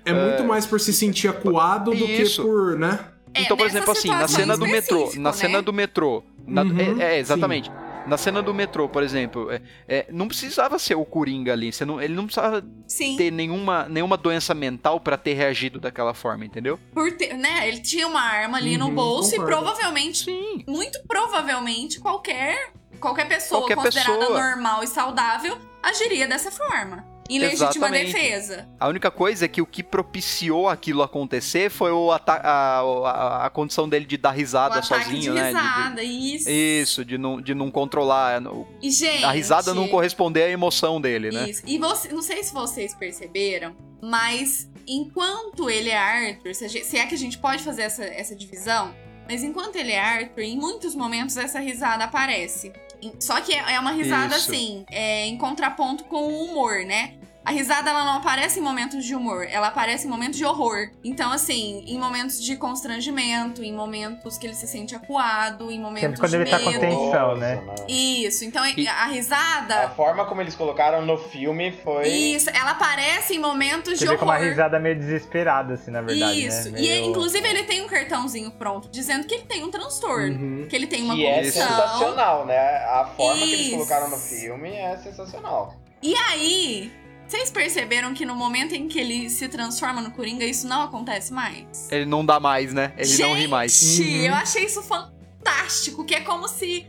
É muito mais por se sentir acuado do Isso. que por, né? É, então, por exemplo, assim, na cena do metrô, na né? cena do metrô, na- Uhum, é, é, exatamente. Na cena do metrô, por exemplo, é, é, não precisava ser o Coringa ali, você não- ele não precisava Sim. ter nenhuma, nenhuma doença mental pra ter reagido daquela forma, entendeu? Por ter, né? Ele tinha uma arma ali no Uhum, bolso concordo. e provavelmente, Sim. muito provavelmente, qualquer, qualquer pessoa Qualquer considerada pessoa. normal e saudável agiria dessa forma. Em legítima Exatamente. defesa. A única coisa é que o que propiciou aquilo acontecer foi o a, a, a condição dele de dar O risada ataque sozinho, de né? De- risada, isso. de- isso, de não, de não controlar. o- E, gente, A risada não corresponder à emoção dele, né? Isso. E você, não sei se vocês perceberam, mas enquanto ele é Arthur, se, gente- se é que a gente pode fazer essa, essa divisão, mas enquanto ele é Arthur, em muitos momentos essa risada aparece. Só que é é uma risada Isso. assim, é, em contraponto com o humor, né? A risada ela não aparece em momentos de humor, ela aparece em momentos de horror. Então, assim, em momentos de constrangimento, em momentos que ele se sente acuado, em momentos quando de ele tá medo. com tensão, né? Isso, então E- a risada. A forma como eles colocaram no filme foi. Isso, ela aparece em momentos Você de vê com uma horror. risada meio desesperada, assim, na verdade, Isso. né? E Meio- inclusive ele tem um cartãozinho pronto dizendo que ele tem um transtorno, Uhum. que ele tem uma que é condição. sensacional, né? A forma que eles Isso. colocaram no filme é sensacional. e aí, vocês perceberam que no momento em que ele se transforma no Coringa, isso não acontece mais? Ele não dá mais, né? Ele não ri mais. Gente, Uhum. eu achei isso fantástico, que é como se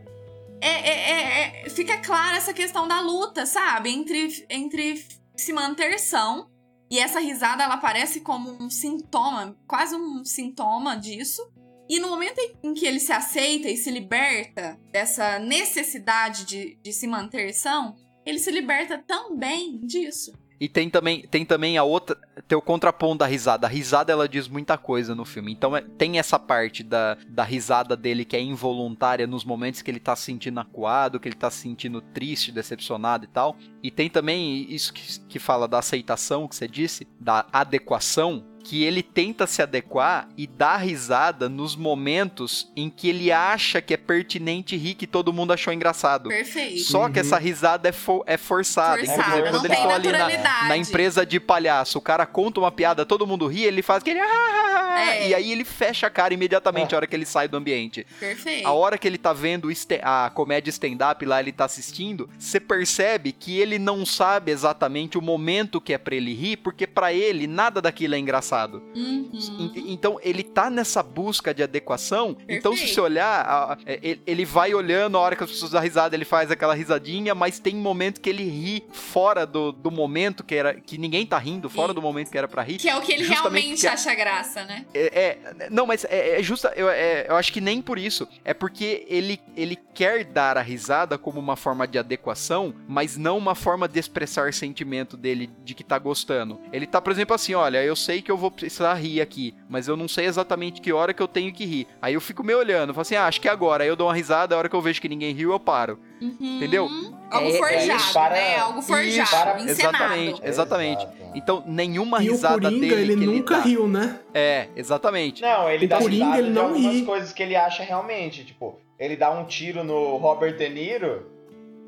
é, é- é- é- fica clara essa questão da luta, sabe? Entre, entre se manter são. E essa risada, ela parece como um sintoma, quase um sintoma disso. E no momento em- em que ele se aceita e se liberta dessa necessidade de, de se manter são, ele se liberta também disso. E tem também, tem também a outra, tem o contraponto da risada. A risada ela diz muita coisa no filme. Então é- tem essa parte da, da risada dele que é involuntária nos momentos que ele tá se sentindo acuado, que ele tá se sentindo triste, decepcionado e tal. E tem também isso que, que fala da aceitação que você disse, da adequação, que ele tenta se adequar e dá risada nos momentos em que ele acha que é pertinente rir que todo mundo achou engraçado. Perfeito. Só que essa risada é, fo- é forçada. Forçada, Inclusive, quando eles estão ali na, na empresa de palhaço, o cara conta uma piada, todo mundo ri, ele faz aquele. "Ah, ah, ah", É. E aí ele fecha a cara imediatamente a hora que ele sai do ambiente. Perfeito. A hora que ele tá vendo a comédia stand-up lá, ele tá assistindo, você percebe que ele não sabe exatamente o momento que é pra ele rir, porque pra ele nada daquilo é engraçado. Uhum. En- Então ele tá nessa busca de adequação. Então, se Perfeito. você olhar, é, ele- vai olhando a hora que as pessoas dão risada, ele faz aquela risadinha, mas tem momento que ele ri fora do, do momento que era. que ninguém tá rindo, fora Isso. do momento que era pra rir. Que é o que ele realmente acha graça, né? É, é- não, mas é, é justa. Eu, é- eu acho que nem por isso. É porque ele, ele quer dar a risada como uma forma de adequação, mas não uma forma de expressar sentimento dele de que tá gostando. Ele tá, por exemplo, assim: olha, eu sei que eu vou precisar rir aqui, mas eu não sei exatamente que hora que eu tenho que rir. Aí eu fico me olhando, falo assim: ah, acho que é agora. Aí eu dou uma risada, a hora que eu vejo que ninguém riu, eu paro. Uhum. Entendeu? Algo É- é forjado, isso, para- né? Algo forjado, para- encenado. Exatamente. Exatamente. Exato. Então, nenhuma E o risada Coringa, dele. ele que nunca dá- riu, né? É, exatamente. Não, ele O dá Coringa, risada ele de não algumas ri. coisas que ele acha realmente. Tipo, ele dá um tiro no Robert De Niro,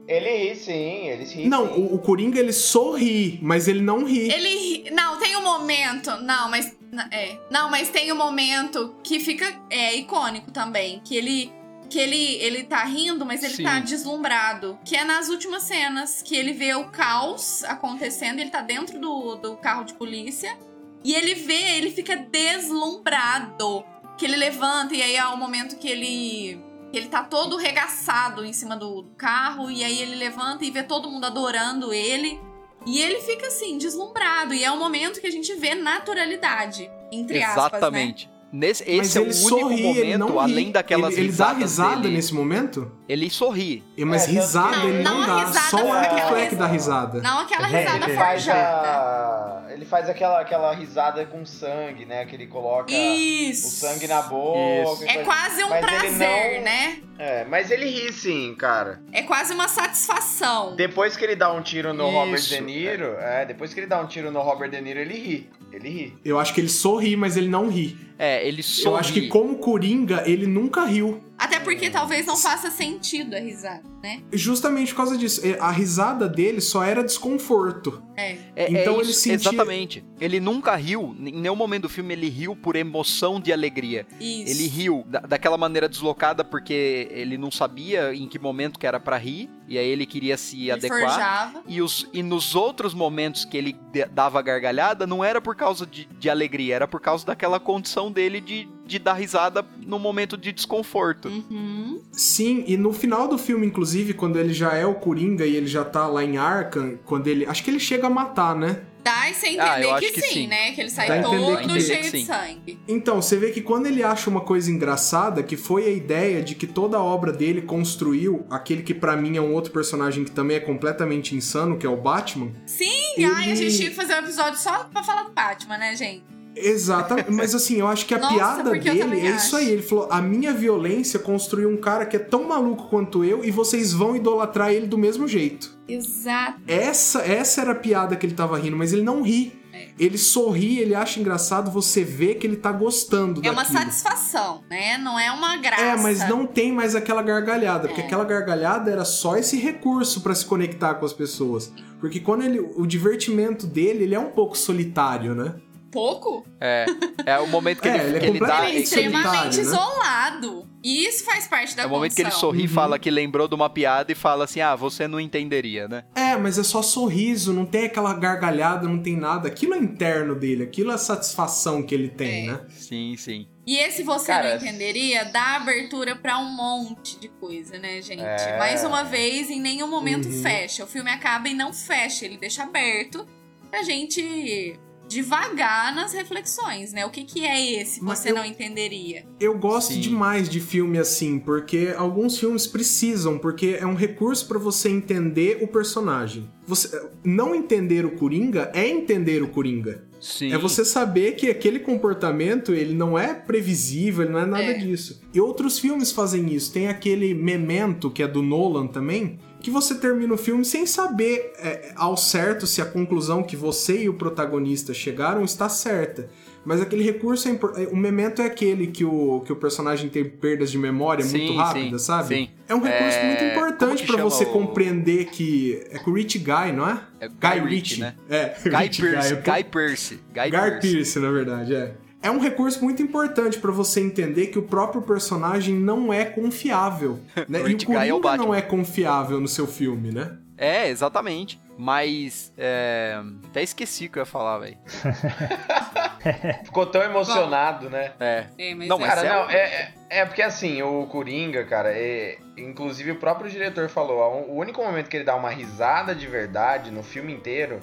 ele ri sim, ele ri Não, sim. o, o Coringa, ele sorri, mas ele não ri. Ele ri- não, tem um momento, não, mas é, não, mas tem um momento que fica é icônico também, que ele que ele ele tá rindo, mas ele Sim. tá deslumbrado, que é nas últimas cenas que ele vê o caos acontecendo, ele tá dentro do, do carro de polícia e ele vê, ele fica deslumbrado, que ele levanta e aí é o momento que ele que ele tá todo regaçado em cima do, carro e aí ele levanta e vê todo mundo adorando ele. E ele fica assim, deslumbrado. E é um momento que a gente vê naturalidade. Entre aspas, né? Exatamente. Nesse, mas esse é o único sorri, ele momento, além daquelas ele, ele dá risada dele, nesse momento? Ele sorri. E- Mas É, risada não, ele não, não dá, risada só o Affleck risada. dá risada. Não aquela É, risada ele faz forjada. a... Ele faz aquela, aquela risada com sangue, né? Que ele coloca Isso. o sangue na boca. Isso. É quase um Mas prazer, não- né? É, mas ele ri sim, cara. É quase uma satisfação. Depois que ele dá um tiro no Robert Isso, De Niro, é, depois que ele dá um tiro no Robert De Niro, ele ri. Ele ri. Eu acho que ele sorri, mas ele não ri. É, ele sorri. Eu acho que como Coringa, ele nunca riu. Até porque talvez não faça sentido a risada, né? Justamente por causa disso. A risada dele só era desconforto. É. É, Então é ele isso, sentia- Exatamente. Ele nunca riu, em nenhum momento do filme ele riu por emoção de alegria. Isso. Ele riu da- daquela maneira deslocada porque ele não sabia em que momento que era pra rir, e aí ele queria se Ele adequar. forjava. E, os, e nos outros momentos que ele dava gargalhada, não era por causa de, de alegria, era por causa daquela condição dele de, de dar risada no momento de desconforto. Uhum. Sim, e no final do filme, inclusive, quando ele já é o Coringa e ele já tá lá em Arkham, quando ele. Acho que ele chega a matar, né? Dá e sem Ah, entender eu que, que sim, sim. né? Que ele sai todo cheio de sangue. Então, você vê que quando ele acha uma coisa engraçada, que foi a ideia de que toda a obra dele construiu aquele que pra mim é um outro personagem que também é completamente insano, que é o Batman. Sim, Ele- ai, a gente tinha que fazer um episódio só pra falar do Batman, né, gente? Exatamente, mas assim, eu acho que a Nossa, piada porque dele é isso acho. aí. Ele falou: a minha violência construiu um cara que é tão maluco quanto eu e vocês vão idolatrar ele do mesmo jeito. Exato. Essa, essa era a piada que ele tava rindo, mas ele não ri. É. Ele sorri, ele acha engraçado, você vê que ele tá gostando É uma daquilo. satisfação, né? Não é uma graça. É, mas não tem mais aquela gargalhada, porque É. aquela gargalhada era só esse recurso pra se conectar com as pessoas. Porque quando ele, o divertimento dele, ele é um pouco solitário, né? Pouco? É, é o momento que É, ele, ele é que ele dá. Ele é é extremamente né? isolado. E isso faz parte da É o momento que ele condição. sorri e Uhum. fala que lembrou de uma piada e fala assim: Ah, você não entenderia, né? É, mas é só sorriso, não tem aquela gargalhada, não tem nada. Aquilo é interno dele, aquilo é a satisfação que ele tem, É. né? Sim, sim. E esse você Cara, não entenderia dá abertura pra um monte de coisa, né, gente? É. Mais uma vez, em nenhum momento Uhum. fecha. O filme acaba e não fecha, ele deixa aberto pra gente devagar nas reflexões, né? O que, que é esse que você eu- não entenderia? Eu gosto Sim. demais de filme assim, porque alguns filmes precisam, porque é um recurso pra você entender o personagem. Você não entender o Coringa é entender o Coringa. Sim. É você saber que aquele comportamento, ele não é previsível, ele não é nada É. disso. E outros filmes fazem isso. Tem aquele Memento, que é do Nolan também, que você termina o filme sem saber é, ao certo se a conclusão que você e o protagonista chegaram está certa. Mas aquele recurso é impor- é, O Memento é aquele que o, que o personagem tem perdas de memória Sim, muito rápidas, sim, sabe? sim. É um recurso É, muito importante chama você o- compreender que. É com o Rich Guy, não é? É Guy, Guy Ritchie, né? É, Guy Rich Pearce. eu tô- Guy Pearce. Guy, Guy Pearce. Pearce, na verdade, é. É um recurso muito importante pra você entender que o próprio personagem não é confiável. Né? O e o é o Coringa não Batman. é confiável no seu filme, né? É, exatamente. Mas. É... Até esqueci o que eu ia falar, velho. Ficou tão emocionado, né? É. É, mas Não, é- mas Cara, é não, é, é, é porque assim, o Coringa, cara, é, inclusive o próprio diretor falou, o único momento que ele dá uma risada de verdade no filme inteiro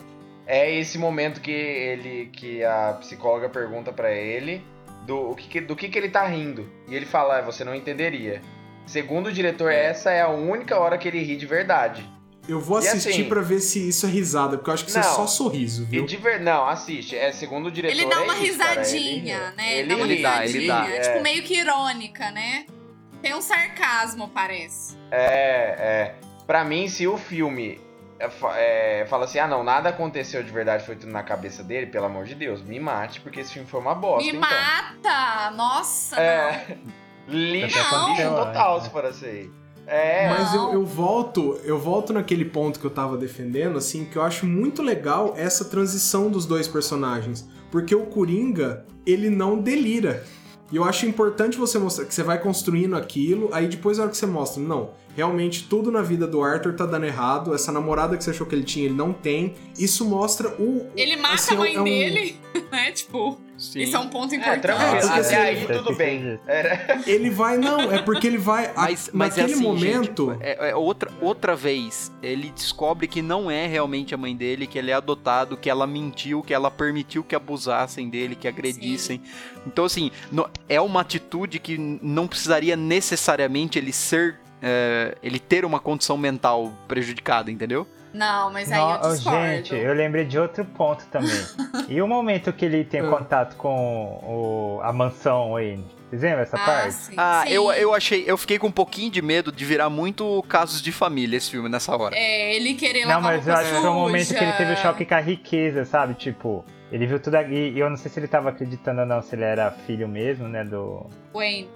é esse momento que ele, que a psicóloga pergunta pra ele do, o que, do que, que ele tá rindo. E ele fala, "Ah, você não entenderia. Segundo o diretor, essa é a única hora que ele ri de verdade. Eu vou E assistir assim- pra ver se isso é risada, porque eu acho que isso é Não. só sorriso, viu? de ver... Não, assiste. É, segundo o diretor, Ele dá é uma isso, cara, risadinha, ele- né? Ele, Ele, dá uma ele dá, risadinha. ele dá, é. Tipo, meio que irônica, né? Tem um sarcasmo, parece. É, é. Pra mim, se o filme é, é, fala assim, ah não, nada aconteceu de verdade, foi tudo na cabeça dele, pelo amor de Deus, me mate, porque esse filme foi uma bosta, Me então. mata! Nossa, não. É. Lixo, Não. lixo total, se for assim. É, Mas eu, eu volto, eu volto naquele ponto que eu tava defendendo, assim, que eu acho muito legal essa transição dos dois personagens. Porque o Coringa, ele não delira. E eu acho importante você mostrar que você vai construindo aquilo, aí depois na hora que você mostra, não, realmente tudo na vida do Arthur tá dando errado, essa namorada que você achou que ele tinha, ele não tem. Isso mostra o. Ele mata assim, a mãe é um- dele, né? Tipo, Sim. isso é um ponto é importante. tranquilo, porque até assim, aí tudo bem. Era- Ele vai, não, é porque ele vai. a- Mas, mas é naquele assim, momento. gente, é, é outra, outra vez, ele descobre que não é realmente a mãe dele, que ele é adotado, que ela mentiu, que ela permitiu que abusassem dele, que agredissem. Então, assim, no- é uma atitude que não precisaria necessariamente ele ser. é, ele ter uma condição mental prejudicada, entendeu? Não, mas aí Não, eu discordo. gente, eu lembrei de outro ponto também. e o momento que ele tem Ah. contato com o- a mansão aí? Vocês lembram essa ah, parte? sim, Ah, sim. eu, eu achei. Eu fiquei com um pouquinho de medo de virar muito casos de família esse filme nessa hora. É, ele querer Não, mas eu acho que foi o momento que ele teve o choque com a riqueza, sabe? Tipo, ele viu tudo aqui. E eu não sei se ele tava acreditando ou não, se ele era filho mesmo, né? Do. Wayne.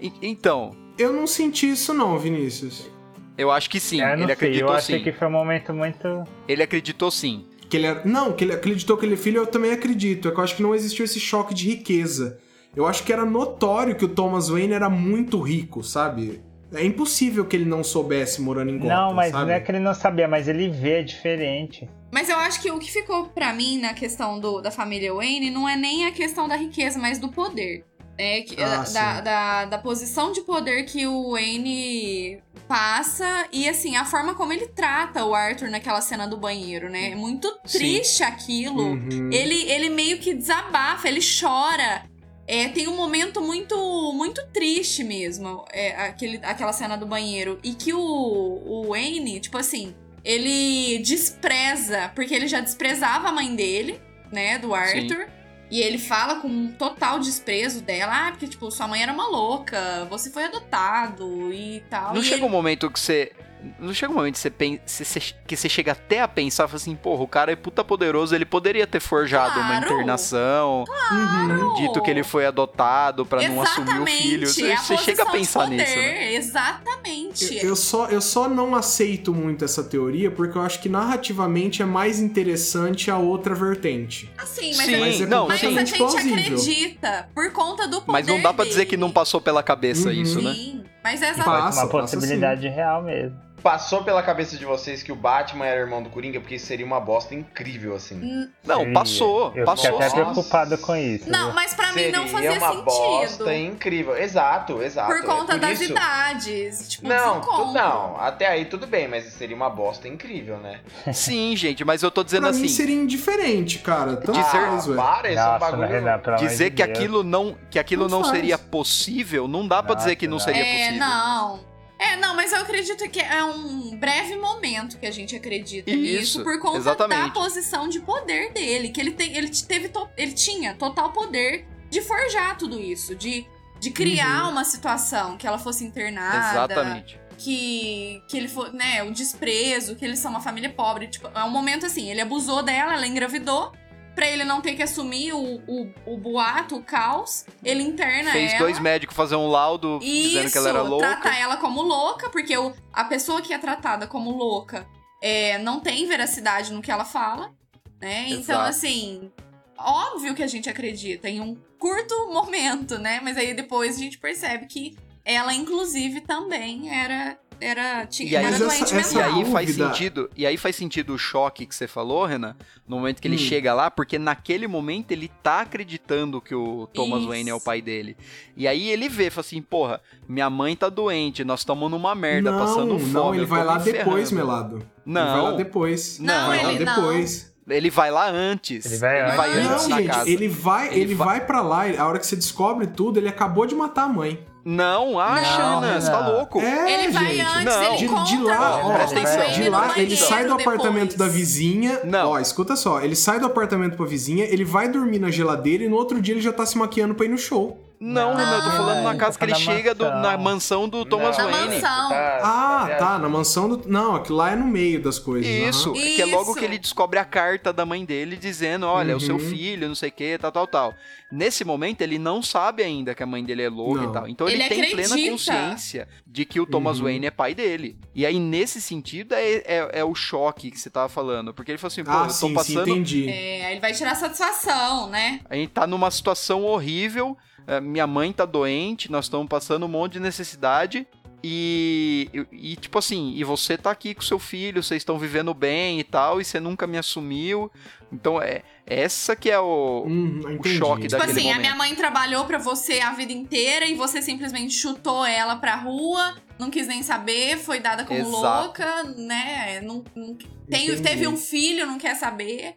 E- então, Eu não senti isso, não, Vinícius. Eu acho que sim. É, eu não ele sei, acreditou eu achei sim. que foi um momento muito. Ele acreditou sim. Que ele era... Não, que ele acreditou que ele é filho, eu também acredito. É que eu acho que não existiu esse choque de riqueza. Eu acho que era notório que o Thomas Wayne era muito rico, sabe? É impossível que ele não soubesse morando em Gotham, não, mas sabe? não é que ele não sabia, mas ele vê diferente. Mas eu acho que o que ficou pra mim na questão do, da família Wayne não é nem a questão da riqueza, mas do poder. É que, Ah, da, sim. da, da posição de poder que o Wayne passa e assim, a forma como ele trata o Arthur naquela cena do banheiro, né? É muito Sim. triste aquilo. Uhum. Ele, ele meio que desabafa, ele chora. É, tem um momento muito muito triste mesmo, é, aquele, aquela cena do banheiro. E que o, o Wayne, tipo assim, ele despreza, porque ele já desprezava a mãe dele, né, do Arthur. E ele fala com um total desprezo dela, ah, porque, tipo, sua mãe era uma louca, você foi adotado e tal. Não e chega ele- um momento que você. Não chega um momento que você, que você chega até a pensar fala assim, porra, o cara é puta poderoso, ele poderia ter forjado uma Claro. internação, Uhum. dito que ele foi adotado pra não assumir o filho. Você, é você chega a pensar nisso, né? Exatamente. Eu, eu só, eu só não aceito muito essa teoria porque eu acho que narrativamente é mais interessante a outra vertente. Assim, mas, Sim, é- Mas é não, mas sim. a gente plausível. acredita por conta do poder Mas não dá pra dizer que não passou pela cabeça Uhum. isso, né? Sim, mas é Passa, Pode ser uma passa possibilidade real mesmo. Passou pela cabeça de vocês que o Batman era irmão do Coringa? Porque isso seria uma bosta incrível, assim. Não, Seria. passou, Eu passou. fiquei até Nossa. preocupado com isso. Não, viu? mas pra mim não seria fazia uma bosta incrível. Exato, exato. Por É conta das isso. idades. Tipo, Não, tu- não, até aí tudo bem, mas seria uma bosta incrível, né? Sim, gente, mas eu tô dizendo pra assim. mim seria indiferente, cara. Tanto Dizer- faz, velho. para, esse é Nossa, bagulho. Renan, dizer de que Deus. aquilo não que aquilo Não não, seria possível, não dá pra Nossa, dizer que não não. seria É, possível. não. É, não, mas eu acredito que é um breve momento que a gente acredita Isso, nisso por conta exatamente. da posição de poder dele, que ele tem, ele teve, ele tinha total poder de forjar tudo isso, de, de criar Uhum. uma situação que ela fosse internada, Exatamente. que que ele for, né, o desprezo, que eles são uma família pobre, tipo, é um momento assim, ele abusou dela, ela engravidou. Pra ele não ter que assumir o, o, o boato, o caos, ele interna Fez ela. dois médicos fazer um laudo dizendo que ela era louca. tratar ela como louca, porque o, a pessoa que é tratada como louca é, não tem veracidade no que ela fala, né? Então, Exato. assim, óbvio que a gente acredita em um curto momento, né? Mas aí depois a gente percebe que ela, inclusive, também era. Era, tinha, E aí- era doente essa- essa E aí faz sentido, e aí faz sentido o choque que você falou, Renan, no momento que ele Hum. chega lá, porque naquele momento ele tá acreditando que o Thomas Isso. Wayne é o pai dele. E aí ele vê, fala assim, porra, minha mãe tá doente, nós estamos numa merda, não, passando fome. não, ele vai lá depois. Melado. Ele Não. vai lá depois. Não, vai lá ele não. depois. Ele vai lá antes. Ele vai antes. antes Não, gente, casa. ele vai, Ele ele, va- vai para lá, a hora que você descobre tudo, ele acabou de matar a mãe. Não, acha, Não, Renan, você tá louco. É, Ele vai gente. antes, Não. ele De, encontra de lá, ó, atenção. De lá ele banheiro sai do apartamento depois. da vizinha. Não. Ó, escuta só, ele sai do apartamento pra vizinha, ele vai dormir na geladeira e no outro dia ele já tá se maquiando pra ir no show. Não, Não, Renan, eu tô falando na ele casa tá que ele na chega do- na mansão do Thomas Na Wayne. mansão. Ah, é, tá, na mansão do. Não, aquilo lá é no meio das coisas. Isso, aham. que é logo que ele descobre a carta da mãe dele dizendo, olha, é o seu Uhum. filho, não sei o que, tal, tal, tal. Nesse momento, ele não sabe ainda que a mãe dele é louca Não. e tal. Então ele, Ele tem plena acredita. consciência de que o Thomas Uhum. Wayne é pai dele. E aí, nesse sentido, é, é, é o choque que você tava falando. Porque ele falou assim, pô, Ah, eu tô sim, sim, passando... entendi. É, aí ele vai tirar satisfação, né? a gente tá numa situação horrível, minha mãe tá doente, nós estamos passando um monte de necessidade. E, e, e, tipo assim, e você tá aqui com seu filho, vocês estão vivendo bem e tal, e você nunca me assumiu. Então é essa que é o, Hum, o choque Tipo daquele assim, a momento. minha mãe trabalhou pra você a vida inteira e você simplesmente chutou ela pra rua, não quis nem saber, foi dada como Exato. louca, né? Não, não- tem- teve um filho, não quer saber.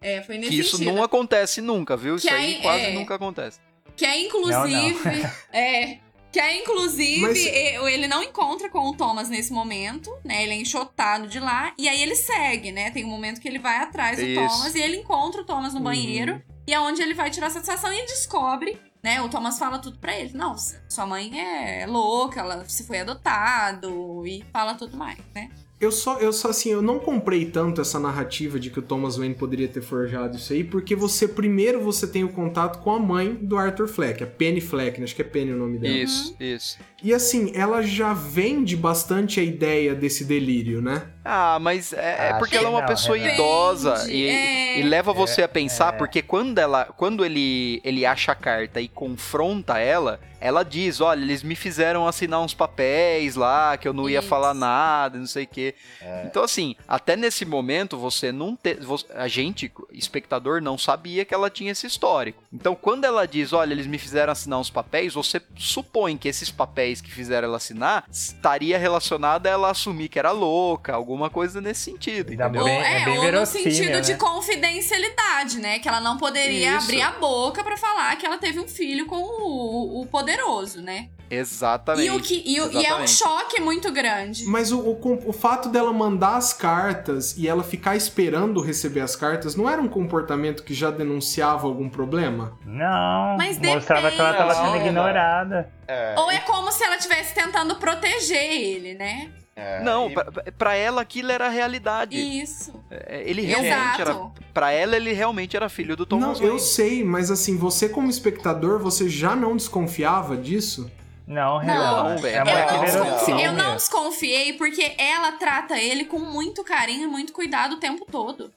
É, foi nesse Que isso sentido. não acontece nunca, viu? Isso Que aí aí, quase é. nunca acontece. Que é inclusive. é. Que é inclusive. Mas- Ele não encontra com o Thomas nesse momento, né? Ele é enxotado de lá. E aí ele segue, né? Tem um momento que ele vai atrás do Isso. Thomas e ele encontra o Thomas no Uhum. banheiro. E é onde ele vai tirar satisfação e descobre, né? O Thomas fala tudo pra ele. Não, sua mãe é louca, ela se foi adotado e fala tudo mais, né? Eu só, eu só, assim, eu não comprei tanto essa narrativa de que o Thomas Wayne poderia ter forjado isso aí, porque você, primeiro, você tem o contato com a mãe do Arthur Fleck, a Penny Fleck, né? acho que é Penny o nome dela. Isso, isso. E assim, ela já vende bastante a ideia desse delírio, né? Ah, mas é, é Acho porque ela é uma não, pessoa Renato. idosa e, é. e leva você a pensar, é. porque quando ela, quando ele, ele acha a carta e confronta ela, ela diz, olha, eles me fizeram assinar uns papéis lá, que eu não ia Isso. falar nada, não sei o quê. É. Então assim, até nesse momento você não te, a gente, espectador, não sabia que ela tinha esse histórico. Então quando ela diz, olha, eles me fizeram assinar uns papéis, você supõe que esses papéis que fizeram ela assinar estaria relacionado a ela assumir que era louca, alguma coisa nesse sentido, Ainda entendeu? Ou, Bem- é, é bem ou no sentido de né? confidencialidade, né? Que ela não poderia Isso. abrir a boca pra falar que ela teve um filho com o, o poderoso, né? Exatamente. E, o que, e, o- e é um exatamente. choque muito grande. Mas o, o, o fato dela mandar as cartas e ela ficar esperando receber as cartas não era um comportamento que já denunciava algum problema? Não, Mas mostrava que ela tava depende. sendo ignorada. É, Ou é como se ela estivesse tentando proteger ele, né? É, Não, e- pra, pra ela aquilo era a realidade. Isso. É, Ele realmente era. Pra ela, ele realmente era filho do Thomas não, eu Wayne. sei, mas assim, você como espectador, você já não desconfiava disso? Não, Não, Renan. velho. é Eu não, Não, não. eu não desconfiei porque ela trata ele com muito carinho e muito cuidado o tempo todo.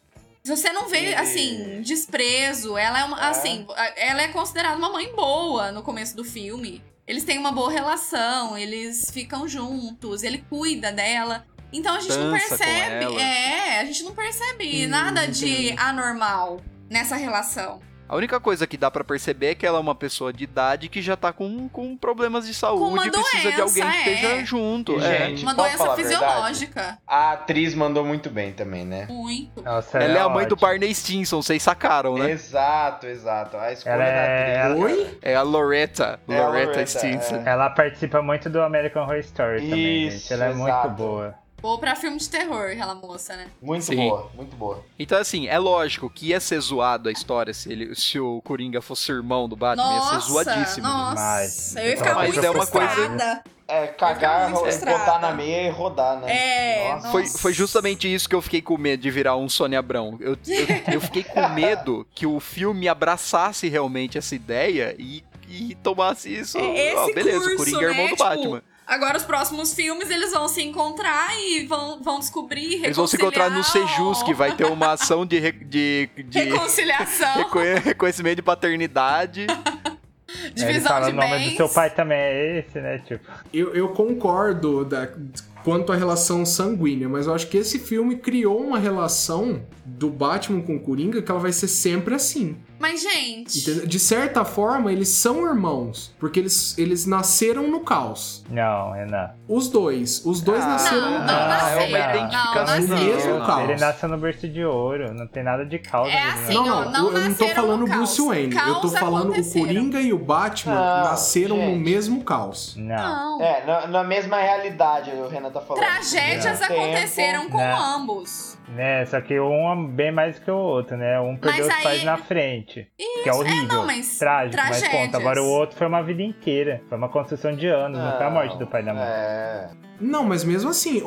Se você não vê, E- assim, desprezo, ela é uma, É. assim, ela é considerada uma mãe boa no começo do filme. Eles têm uma boa relação, eles ficam juntos, ele cuida dela. Então a gente não Dança com percebe. É, a gente não percebe Hum, nada de entendi. anormal nessa relação. A única coisa que dá pra perceber é que ela é uma pessoa de idade que já tá com, com problemas de saúde uma e precisa de doença, alguém que é. esteja junto. E, é. gente, Uma posso doença falar a fisiológica. A atriz mandou muito bem também, né? Muito. Nossa, Ela é a mãe do. Barney Stinson, vocês sacaram, né? Exato, exato. A escolha Ela é- da atriz. Oi? É a Loretta. É Loretta Loretta, Stinson. é. Ela participa muito do American Horror Story também, Isso, gente. Ela é exato. muito boa. Ou pra filme de terror, aquela moça, né? Muito Sim. boa, muito boa. Então, assim, é lógico que ia ser zoado a história se, ele, se o Coringa fosse irmão do Batman. ia ser Nossa, zoadíssimo. nossa. demais. Eu ia ficar Mas muito é uma coisa-. É, cagar, frustrada. botar na meia e rodar, né? É, Nossa. Foi, Nossa. foi justamente isso que eu fiquei com medo de virar um Sônia Abrão. Eu, eu, eu fiquei com medo que o filme abraçasse realmente essa ideia e, e tomasse isso. É esse ó, beleza, curso, o Coringa é irmão né? do Tipo, Batman. Agora, os próximos filmes, eles vão se encontrar e vão, vão descobrir, Eles vão se encontrar no Sejus, que vai ter uma ação de, re- de, de Reconciliação, reconhe- reconhecimento de paternidade. Ele divisão de o nome bens. do seu pai também é esse, né? Tipo, Eu, eu concordo da- quanto à relação sanguínea, mas eu acho que esse filme criou uma relação do Batman com o Coringa que ela vai ser sempre assim. Mas, gente... entendeu? De certa forma, eles são irmãos, porque eles, eles nasceram no caos. não, Renan. Os dois. Os dois Ah, nasceram Não, no não caos. é nasceram. uma Não, identificação. No nasceram. mesmo Não. caos. Ele nasceu no berço de ouro, não tem nada de causa. É assim, né? ó, Não, não, não eu não tô falando no Bruce caos. Wayne. eu tô Caos falando o. Coringa e o Batman Não, nasceram no gente. mesmo caos. Não. Não. É, na, na mesma realidade, o Renan tá falando. Tragédias aconteceram com Não. ambos. Né, só que um é bem mais que o outro, né? Um perdeu Mas os pais aí- na frente. que é horrível. não, mas Trágico, mas tragédias. conta. Agora o outro foi uma vida inteira. Foi uma construção de anos, não, foi a morte do pai da mãe. É. Não, mas mesmo assim,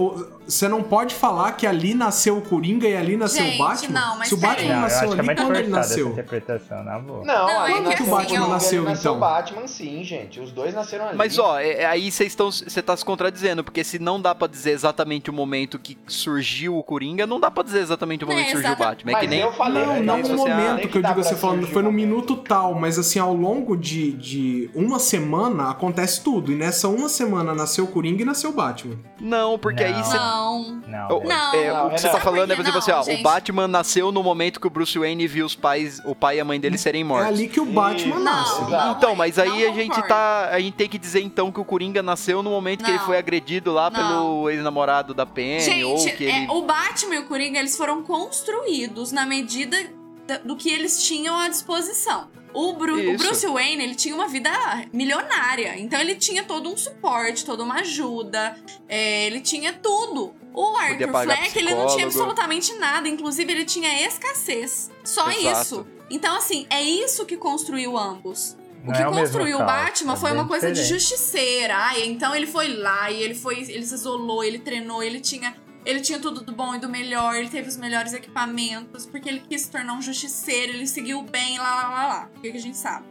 você não pode falar que ali nasceu o Coringa e ali nasceu Gente, o Batman. não, mas Se o. Batman Não, eu nasceu que é ali, muito quando ele nasceu? interpretação, na boa. Não, Não, aí é que nasceu assim, o Batman ó, nasceu, ele nasceu então. o Batman sim, gente. Os dois nasceram ali. Mas ó, é- é- aí vocês estão, você tá se contradizendo, porque se não dá pra dizer exatamente o momento que surgiu o Coringa, não dá pra dizer exatamente o momento É, que surgiu o Batman. É que Mas nem eu falei, Não, é não no assim, ah, momento que eu digo você falando, surgir foi no momento. minuto tal, mas assim, ao longo de, de uma semana acontece tudo. E nessa uma semana nasceu o Coringa e nasceu o Batman. Não, porque aí Não. você. Não. Não. O, Não. é, Não, o que você tá falando é, por por exemplo, assim, ó, não, o gente? Batman nasceu no momento que o Bruce Wayne viu os pais, o pai e a mãe dele serem É mortos. ali que o Batman Isso. nasce. Então, mas aí Não a gente tá. A gente tem que dizer então que o Coringa nasceu no momento que ele foi agredido lá Não. pelo ex-namorado da Penny, ou Gente, que ele. é, o Batman e o Coringa, eles foram construídos na medida da- do que eles tinham à disposição. O, Bru- o Isso. Bruce Wayne, ele tinha uma vida milionária. Então ele tinha todo um suporte, toda uma ajuda. é, ele tinha tudo. O Arthur Fleck, ele não tinha absolutamente nada. Inclusive, ele tinha escassez. Só Exato. isso. Então, assim, é isso que construiu ambos. O Não que é o construiu o Batman é foi uma coisa de diferente. justiceira. Ai, então ele foi lá e ele foi, ele se isolou, ele treinou, ele tinha, ele tinha tudo do bom e do melhor, ele teve os melhores equipamentos, porque ele quis se tornar um justiceiro, ele seguiu bem, lá, lá, lá, lá. O que, que a gente sabe?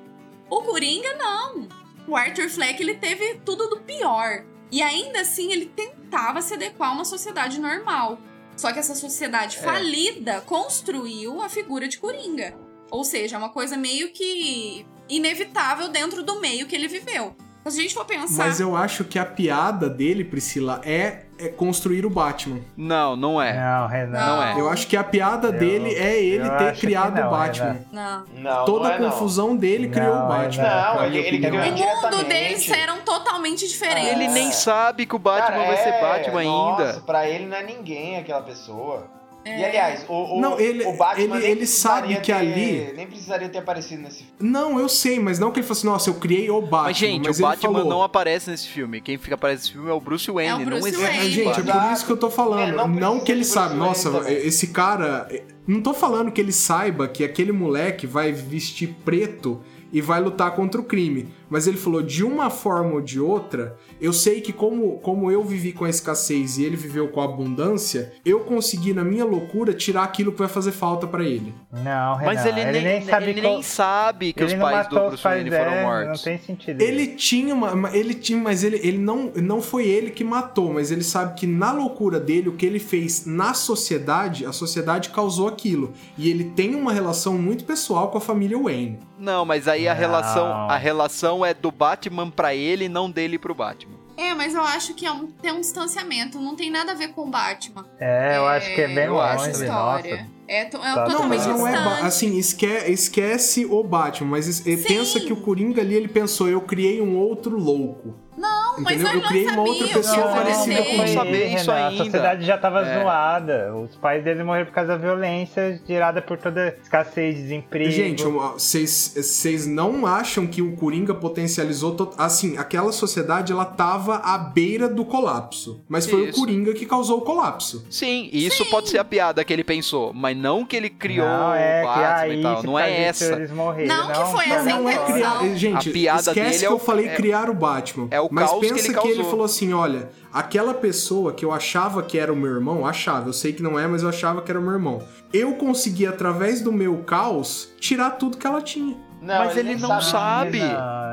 O Coringa, não. O Arthur Fleck, ele teve tudo do pior. E ainda assim, ele tentava se adequar a uma sociedade normal. Só que essa sociedade É. falida construiu a figura de Coringa. Ou seja, é uma coisa meio que inevitável dentro do meio que ele viveu. Se a gente for pensar. Mas eu acho que a piada dele, Priscila, é, é construir o Batman. Não, não é. Não, Renan. Não é. Eu acho que a piada Eu- dele é ele ter criado não, o Batman. Não. Não, Toda não é, a não. confusão dele Não, criou o é Batman. não. Ele, ele criou O mundo deles eram totalmente diferentes. Ele É. nem sabe que o Batman Cara, vai ser é, Batman nossa, ainda. Pra ele não é ninguém aquela pessoa. É. E aliás, o, o, Não, ele- o Batman ele- ele sabe que ter- ali- Nem precisaria ter aparecido nesse filme. Não, eu sei, mas não que ele fosse, nossa, eu criei o Batman. Mas, gente, mas o Batman falou, não aparece nesse filme. Quem fica aparece nesse filme é o Bruce Wayne. É o Bruce não existe Wayne. É, gente, é por isso que eu tô falando. É, não não que ele sabe, Bruce nossa, Wayne também. esse cara. Não tô falando que ele saiba que aquele moleque vai vestir preto e vai lutar contra o crime. Mas ele falou, de uma forma ou de outra, eu sei que como, como eu vivi com a escassez e ele viveu com a abundância, eu consegui, na minha loucura, tirar aquilo que vai fazer falta pra ele. Não, Renan. Mas ele, nem, sabe ele qual- nem sabe que ele os pais do Bruce Wayne foram dela, mortos. Não tem sentido. Ele tinha uma. uma- Ele tinha, mas ele, ele não, não foi ele que matou, mas ele sabe que na loucura dele, o que ele fez na sociedade, a sociedade causou aquilo. E ele tem uma relação muito pessoal com a família Wayne. Não, mas aí a Não. relação, a relação atenção é do Batman pra ele, não dele pro Batman. É, mas eu acho que é um- tem um distanciamento, não tem nada a ver com o Batman. É, eu acho que é bem eu longe, acho essa nossa. história. É, to- é Tá. Não, totalmente mas não é. Assim, esque- esquece o Batman, mas es- pensa que o Coringa ali, ele pensou, eu criei um outro louco. Não, mas entendeu? Eu não criei uma sabia outra pessoa Não, parecida não com ele. saber isso Renan, ainda. A sociedade já tava É. zoada. Os pais dele morreram por causa da violência gerada por toda escassez, desemprego. Gente, vocês vocês não acham que o Coringa potencializou... to- Assim, aquela sociedade, ela tava à beira do colapso. Mas foi Isso. o Coringa que causou o colapso. Sim, isso pode ser a piada que ele pensou, mas não que ele criou não, é, o Batman aí, e tal. Não é faz isso, essa. Eles morreram, Não que foi essa Não, não é criar. Gente, A piada esquece dele que é eu o- falei é- criar o Batman. é o mas caos que pensa ele que ele falou assim: olha, aquela pessoa que eu achava que era o meu irmão, achava, eu sei que não é, mas eu achava que era o meu irmão. Eu consegui, através do meu caos, tirar tudo que ela tinha. Não, Mas ele nem não sabe.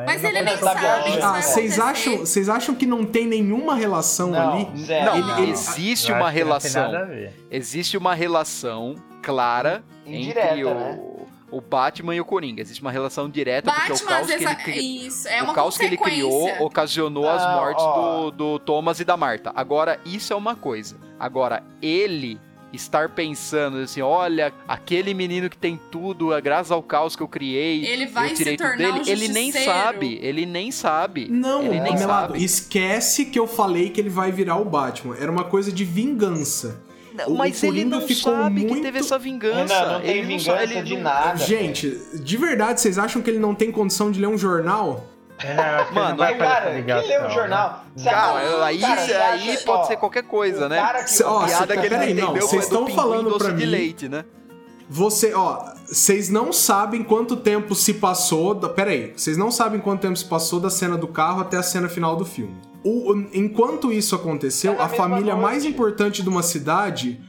Mas ele Ele nem sabe que isso Ah, vai vocês acham, vocês acham que não tem nenhuma relação Não, ali? zero. Não. Ele- Ele- existe uma que não relação. nada a ver. Existe uma relação clara Indireta, entre o, né? O Batman e o Coringa. Existe uma relação direta porque o Batman, caos que ele cri- isso, é o caos que ele criou ocasionou as Não, mortes do, do Thomas e da Marta. Agora, isso é uma coisa. Agora, ele estar pensando assim, olha, aquele menino que tem tudo, é graças ao caos que eu criei, Ele vai eu tirei se tudo tornar dele. um ele nem sabe, ele nem sabe. Não, ele nem sabe. esquece que eu falei que ele vai virar o Batman. Era uma coisa de vingança. Não, o mas ele Coringa não ficou sabe que muito- teve essa vingança. Renan, não tem Ele vingança sabe- ele de não- nada. Gente, de verdade, vocês acham que ele não tem condição de ler um jornal? Que Mano, ele não vai aí, fazer Cara, essa quem lê ligação, o né? jornal? Você Cara, acha- aí, cara, aí pode ó, ser qualquer coisa, o né? cara que- Cê- ó, piada cê- que ele peraí, não, entendeu vocês estão falando doce pra de mim- leite, né? Você, ó, vocês não sabem quanto tempo se passou. Da... Pera aí, vocês não sabem quanto tempo se passou da cena do carro até a cena final do filme. O- enquanto isso aconteceu, É na a família noite. mais importante de uma cidade.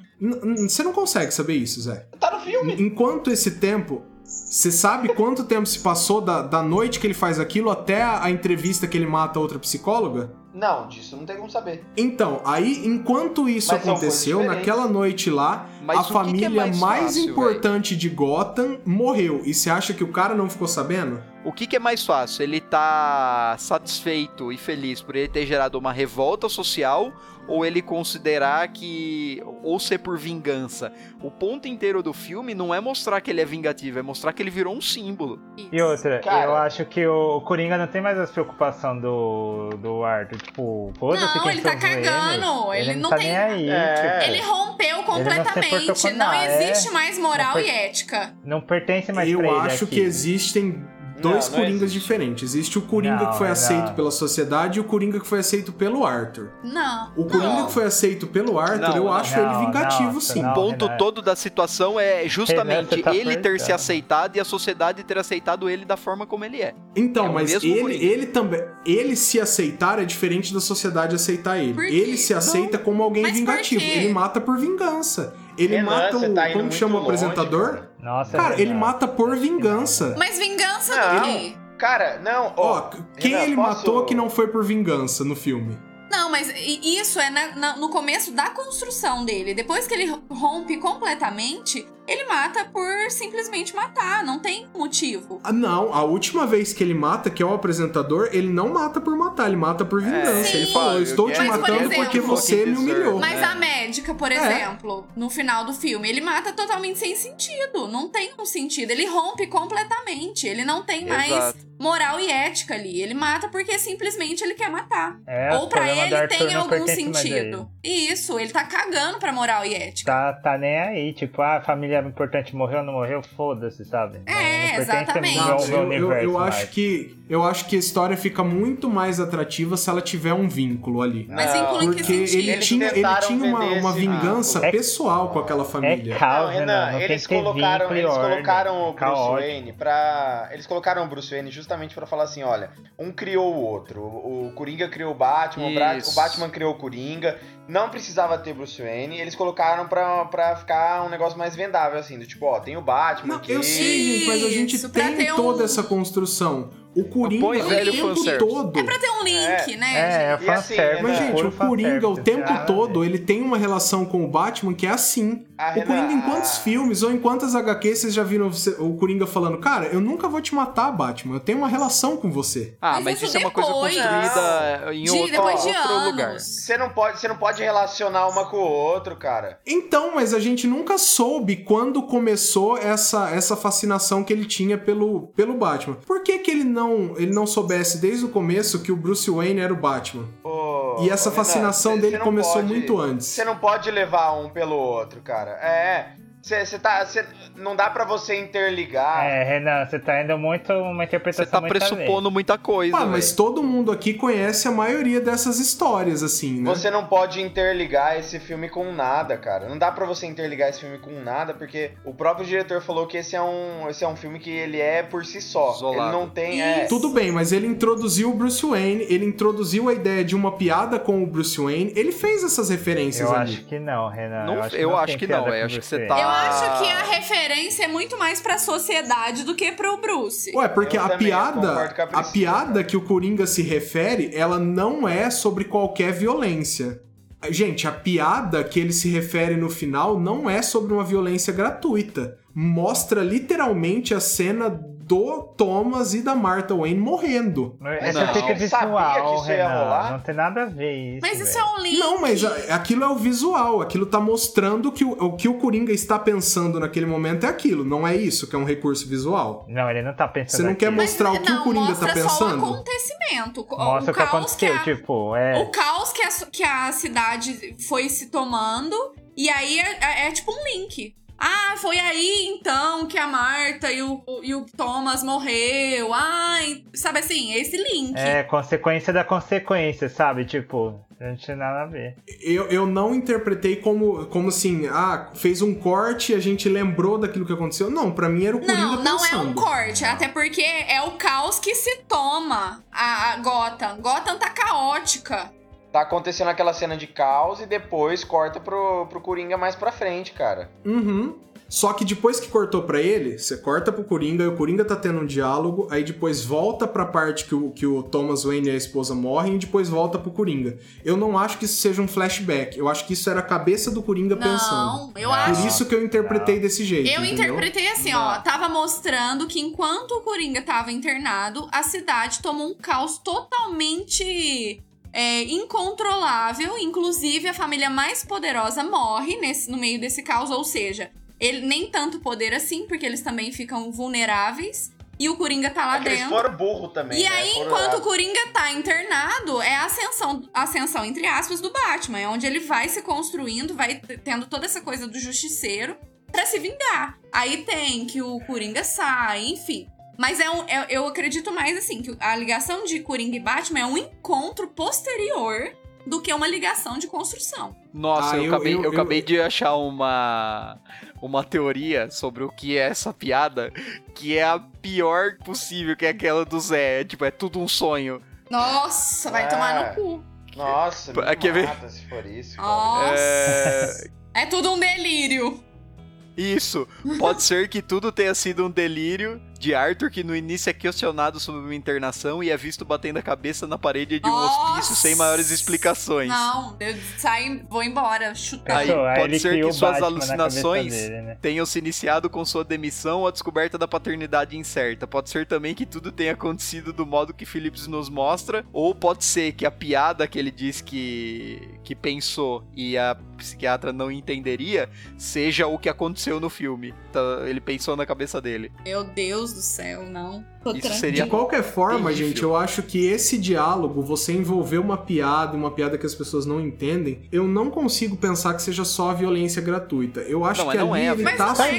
Você não consegue saber isso, Zé. Tá no filme. Enquanto esse tempo. Você sabe quanto tempo se passou da, da noite que ele faz aquilo até a, a entrevista que ele mata a outra psicóloga? Não, disso não tem como saber. Então, aí, enquanto isso Mas são aconteceu, naquela noite lá, Mas a o que que é família mais mais, fácil, importante de Gotham morreu. E você acha que o cara não ficou sabendo? O que, que é mais fácil? Ele tá satisfeito e feliz por ele ter gerado uma revolta social ou ele considerar que. ou ser por vingança? O ponto inteiro do filme não é mostrar que ele é vingativo, é mostrar que ele virou um símbolo. E outra, Cara. eu acho que o Coringa não tem mais as preocupações do, do Arthur. Tipo, foda-se Não, quem ele tá cagando, Ele, ele não não tá tem- nem aí. É. tipo, Ele rompeu completamente. com Não nada, é. existe mais moral Não e per- ética. não pertence mais Eu pra ele acho que aquilo. existem dois Não, não Coringas existe. diferentes. Existe o Coringa Não, que foi não. aceito pela sociedade e o Coringa que foi aceito pelo Arthur. Não. O Coringa Não. que foi aceito pelo Arthur, Não, eu acho Não, ele vingativo, não, sim. não. o ponto Renan. todo da situação é justamente tá ele ter se aceitado e a sociedade ter aceitado ele da forma como ele é. Então, É mas ele, Coringa. ele também. Ele se aceitar é diferente da sociedade aceitar ele. Ele se aceita como alguém Mas vingativo. Ele mata por vingança. Ele Renan, mata o. tá como chama o longe, apresentador? cara. Nossa, Cara, ele Renan. mata por vingança. Mas vingança Não. do quê? Cara, não, Ó, ó. quem Renan, ele posso- matou que não foi por vingança no filme? Não, mas isso é na- na- no começo da construção dele. Depois que ele rompe completamente, ele mata por simplesmente matar. Não tem motivo. Ah, não, a última vez que ele mata, que é o apresentador, ele não mata por matar, ele mata por vingança. Sim. ele falou: Eu estou te Mas, por matando exemplo, porque você me humilhou. Mas a médica, por É. exemplo, no final do filme, ele mata totalmente sem sentido. Não tem um sentido. Ele rompe completamente. Ele não tem mais Exato. moral e ética ali. Ele mata porque simplesmente ele quer matar. É, Ou do ele tem algum sentido. Isso, ele tá cagando pra moral e ética. Tá, tá nem aí, tipo, ah, a família importante morreu ou não morreu, foda-se, sabe? Não- É, não pertence exatamente. ao Não, eu, eu- universo eu mais. acho que eu acho que a história fica muito mais atrativa se ela tiver um vínculo ali. Mas vínculo em que sentido? ele Eles tinha, ele tinha uma, uma vingança. É- pessoal com aquela família. É caos, Não, Renan, não eles que colocaram, eles ordem. colocaram o Bruce Caótico. Wayne pra. Eles colocaram o Bruce Wayne justamente pra falar assim: olha, um criou o outro. O o Coringa criou o Batman, Isso. o Batman criou o Coringa. Não precisava ter Bruce Wayne. Eles colocaram pra, pra ficar um negócio mais vendável, assim, do tipo, ó, tem o Batman Não, aqui. eu sei, mas a gente Isso, pra tem um- toda essa construção. O Coringa o tempo fanservice. todo. É pra ter um link, né? É, é assim, fanservice. Mas, É, gente, puro o Coringa o tempo nada a todo, ele tem uma relação com o Batman que é assim. A O Coringa, em quantos filmes ou em quantas HQs vocês já viram o Coringa falando, cara, eu nunca vou te matar, Batman, eu tenho uma relação com você. Ah, Mas mas isso isso é uma coisa construída em De- outro, depois de outro anos. lugar. Você não, pode, você não pode relacionar uma com o outro, cara. Então, mas a gente nunca soube quando começou essa, essa fascinação que ele tinha pelo, pelo Batman. Por que, que ele não ele não soubesse desde o começo que o Bruce Wayne era o Batman? Ô, E essa Renan, fascinação cê- dele não começou pode- muito antes. Você não pode levar um pelo outro, cara. É. Você tá. Cê, não dá pra você interligar. É, Renan, você tá indo muito uma interpretação Você tá muito além. pressupondo muita coisa. Ah, mas todo mundo aqui conhece a maioria dessas histórias, assim, né? Você não pode interligar esse filme com nada, cara. Não dá pra você interligar esse filme com nada, porque o próprio diretor falou que esse é um, esse é um filme que ele é por si só. Isolado. Ele não tem. É. Tudo bem, mas ele introduziu o Bruce Wayne, ele introduziu a ideia de uma piada com o Bruce Wayne, ele fez essas referências Eu ali. acho que não, Renan. Não- eu acho que eu não, acho que não, eu com acho que você. tá- Eu. Acho que a referência é muito mais pra sociedade do que pro Bruce. Ué, porque Eu a também, piada, concordo com a a Priscila, piada que o Coringa se refere, ela não é sobre qualquer violência. Gente, a piada que ele se refere no final não é sobre uma violência gratuita. Mostra literalmente a cena do Thomas e da Martha Wayne morrendo. Essa Não. fica visual, Renan. Não tem nada a ver isso. Mas isso velho. é um link. Não, mas aquilo é o visual, aquilo tá mostrando que o, o que o Coringa está pensando naquele momento é aquilo, não é isso que é um recurso visual. Não, ele não tá pensando Você não quer aqui. Mas, mostrar o que não, o Coringa mostra tá só o pensando? acontecimento. O- Mostra o o que caos que aconteceu, a, tipo, é... o caos que a, que a cidade foi se tomando. E aí é, é- é tipo um link. Ah, foi aí então que a Marta e o, e o Thomas morreu. Ai, sabe assim, esse link. É, consequência da consequência, sabe? Tipo, não tinha nada a ver. Eu, eu não interpretei como, como assim, ah, fez um corte e a gente lembrou daquilo que aconteceu. Não, pra mim era o Coringa Não, não é pensando. um corte, até porque é o caos que se toma a, a Gotham. Gotham tá caótica. Tá acontecendo aquela cena de caos e depois corta pro, pro Coringa mais pra frente, cara. Uhum. Só que depois que cortou pra ele, você corta pro Coringa e o Coringa tá tendo um diálogo, aí depois volta pra parte que o, que o Thomas Wayne e a esposa morrem e depois volta pro Coringa. Eu não acho que isso seja um flashback, eu acho que isso era a cabeça do Coringa pensando. Não, eu Não. acho. Por isso que eu interpretei desse jeito. Eu entendeu? interpretei assim, ó, tava mostrando que enquanto o Coringa tava internado, a cidade tomou um caos totalmente é, incontrolável. Inclusive, a família mais poderosa morre nesse, no meio desse caos, ou seja, ele nem tanto poder assim, porque eles também ficam vulneráveis. E o Coringa tá lá É dentro. foram burro também. E né? aí, enquanto o Coringa tá internado, é a ascensão, ascensão, entre aspas, do Batman. É onde ele vai se construindo, vai tendo toda essa coisa do justiceiro pra se vingar. Aí tem que o Coringa sai, enfim. Mas é um, é- eu acredito mais assim, que a ligação de Coringa e Batman é um encontro posterior do que uma ligação de construção. Nossa, Ah, eu, eu- acabei, eu- eu, eu- acabei de achar uma, uma teoria sobre o que é essa piada, que é a pior possível, que é aquela do Zé. É, tipo, é tudo um sonho. Nossa, vai É. tomar no cu. Nossa, me Quer ver? se for isso. cara. Nossa. É, É tudo um delírio. Isso. Pode ser que tudo tenha sido um delírio de Arthur, que no início é questionado sobre uma internação e é visto batendo a cabeça na parede de um Nossa! hospício sem maiores explicações. Não, eu saio, vou embora, chutar. Aí, Pensou, pode ser que suas alucinações dele, né? tenham se iniciado com sua demissão ou a descoberta da paternidade incerta. Pode ser também que tudo tenha acontecido do modo que Phillips nos mostra, ou pode ser que a piada que ele diz que, que pensou e a psiquiatra não entenderia seja o que aconteceu no filme. Então, ele pensou na cabeça dele. Meu Deus do céu, não. Tô Isso tranquila. seria- De qualquer forma, terrível. gente, eu acho que esse diálogo, você envolver uma piada, uma piada que as pessoas não entendem, eu não consigo pensar que seja só a violência gratuita. Eu acho Não, que mas não ali é a ele Mas tá não é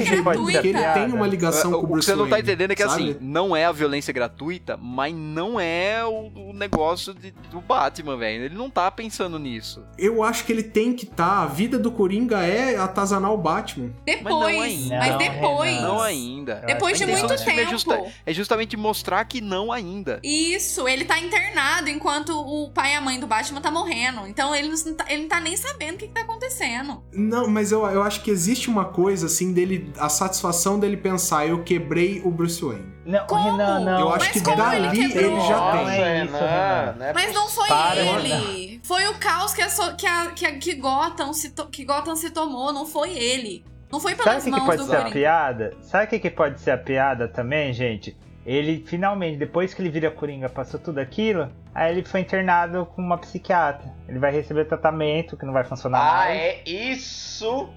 que ele tem uma ligação Ah, com o o que Bruce você não tá Wayne, entendendo é que sabe? assim, não é a violência gratuita, mas não é o, o negócio de- do Batman, velho. Ele não tá pensando nisso. Eu acho que ele tem que estar. A vida do Coringa é atazanar o Batman. Depois, Mas não mas, ainda. Não, depois. Não ainda. Depois de muito sentido Wayne é, justa- é justamente mostrar que não ainda. Isso, ele tá internado enquanto o pai e a mãe do Batman tá morrendo. Então ele não tá, ele não tá nem sabendo o que, que tá acontecendo. Não, mas eu, eu acho que existe uma coisa, assim, dele. A satisfação dele pensar, eu quebrei o Bruce Wayne. Não, Como? Renan, não. eu acho mas que dali ele ele, já Não, tem. Nossa, é isso, Renan, não é Mas não foi Para, ele. Foi o caos que a, so- que a, que a- que Gotham se to- que Gotham se tomou, não foi ele. Não foi Sabe pelas o que, que mãos pode do ser a piada? Sabe o que, que pode ser a piada também, gente? Ele finalmente, depois que ele vira Coringa, passou tudo aquilo, aí ele foi internado com uma psiquiatra. Ele vai receber tratamento que não vai funcionar Ah, mais. é isso.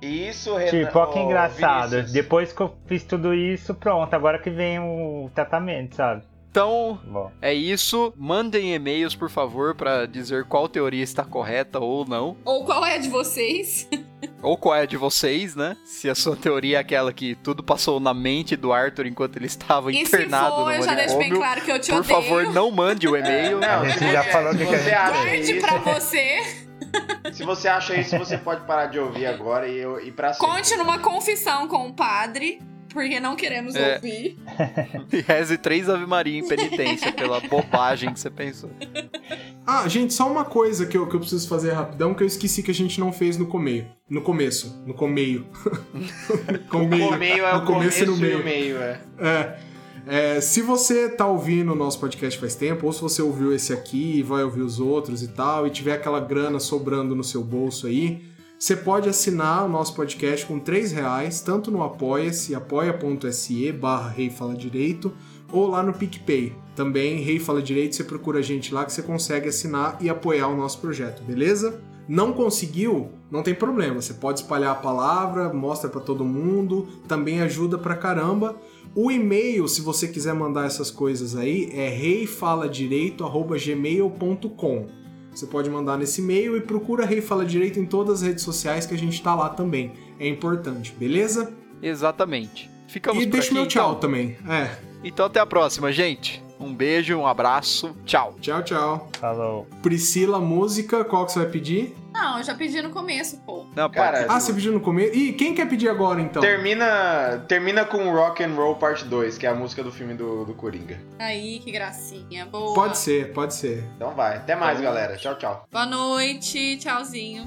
Isso, Renan. Tipo, ó que engraçado. Vinícius. Depois que eu fiz tudo isso, pronto, agora que vem o tratamento, sabe? Então, Bom. é isso. Mandem e-mails, por favor, pra dizer qual teoria está correta ou não. Ou qual é a de vocês? Ou qual é a de vocês, né? Se a sua teoria é aquela que tudo passou na mente do Arthur enquanto ele estava E se internado for, eu no já deixo bem claro que eu te Por odeio. favor, não mande o e-mail. Não, A gente já falou se que você acha Guarde isso, pra você. Se você acha isso, você pode parar de ouvir agora e, eu- e pra sempre. Conte numa confissão com o padre, porque não queremos É. ouvir. E reze três Ave Maria em penitência pela bobagem que você pensou. Ah, gente, só uma coisa que eu, que eu preciso fazer rapidão que eu esqueci que a gente não fez no começo. No começo. No comeio. O meio é o no começo, e no e meio. o meio, é. É, é, se você tá ouvindo o nosso podcast faz tempo, ou se você ouviu esse aqui e vai ouvir os outros e tal, e tiver aquela grana sobrando no seu bolso aí, você pode assinar o nosso podcast com 3 reais, tanto no Apoia-se, apoia.se barra Rei Fala Direito, ou lá no PicPay. Também, Rei Fala Direito, você procura a gente lá que você consegue assinar e apoiar o nosso projeto, beleza? Não conseguiu? Não tem problema, você pode espalhar a palavra, mostra pra todo mundo, também ajuda pra caramba. O e-mail, se você quiser mandar essas coisas aí, é reifaladireito@gmail.com. Você pode mandar nesse e-mail e procura Rei Fala Direito em todas as redes sociais que a gente tá lá também. É importante, beleza? Exatamente. Ficamos e por deixa aqui, meu tchau então. também. É, Então até a próxima, gente. Um beijo, um abraço, tchau. tchau, tchau. Falou. Priscila, música, qual que você vai pedir? Não, eu já pedi no começo, pô. Não, Cara, Ah, você pediu no começo? Ih, quem quer pedir agora então? Termina, termina com Rock and Roll Part 2, que é a música do filme do, do Coringa. Aí, que gracinha. Boa. Pode ser, pode ser. Então vai. Até mais, galera. Tchau, tchau. Boa noite. Tchauzinho.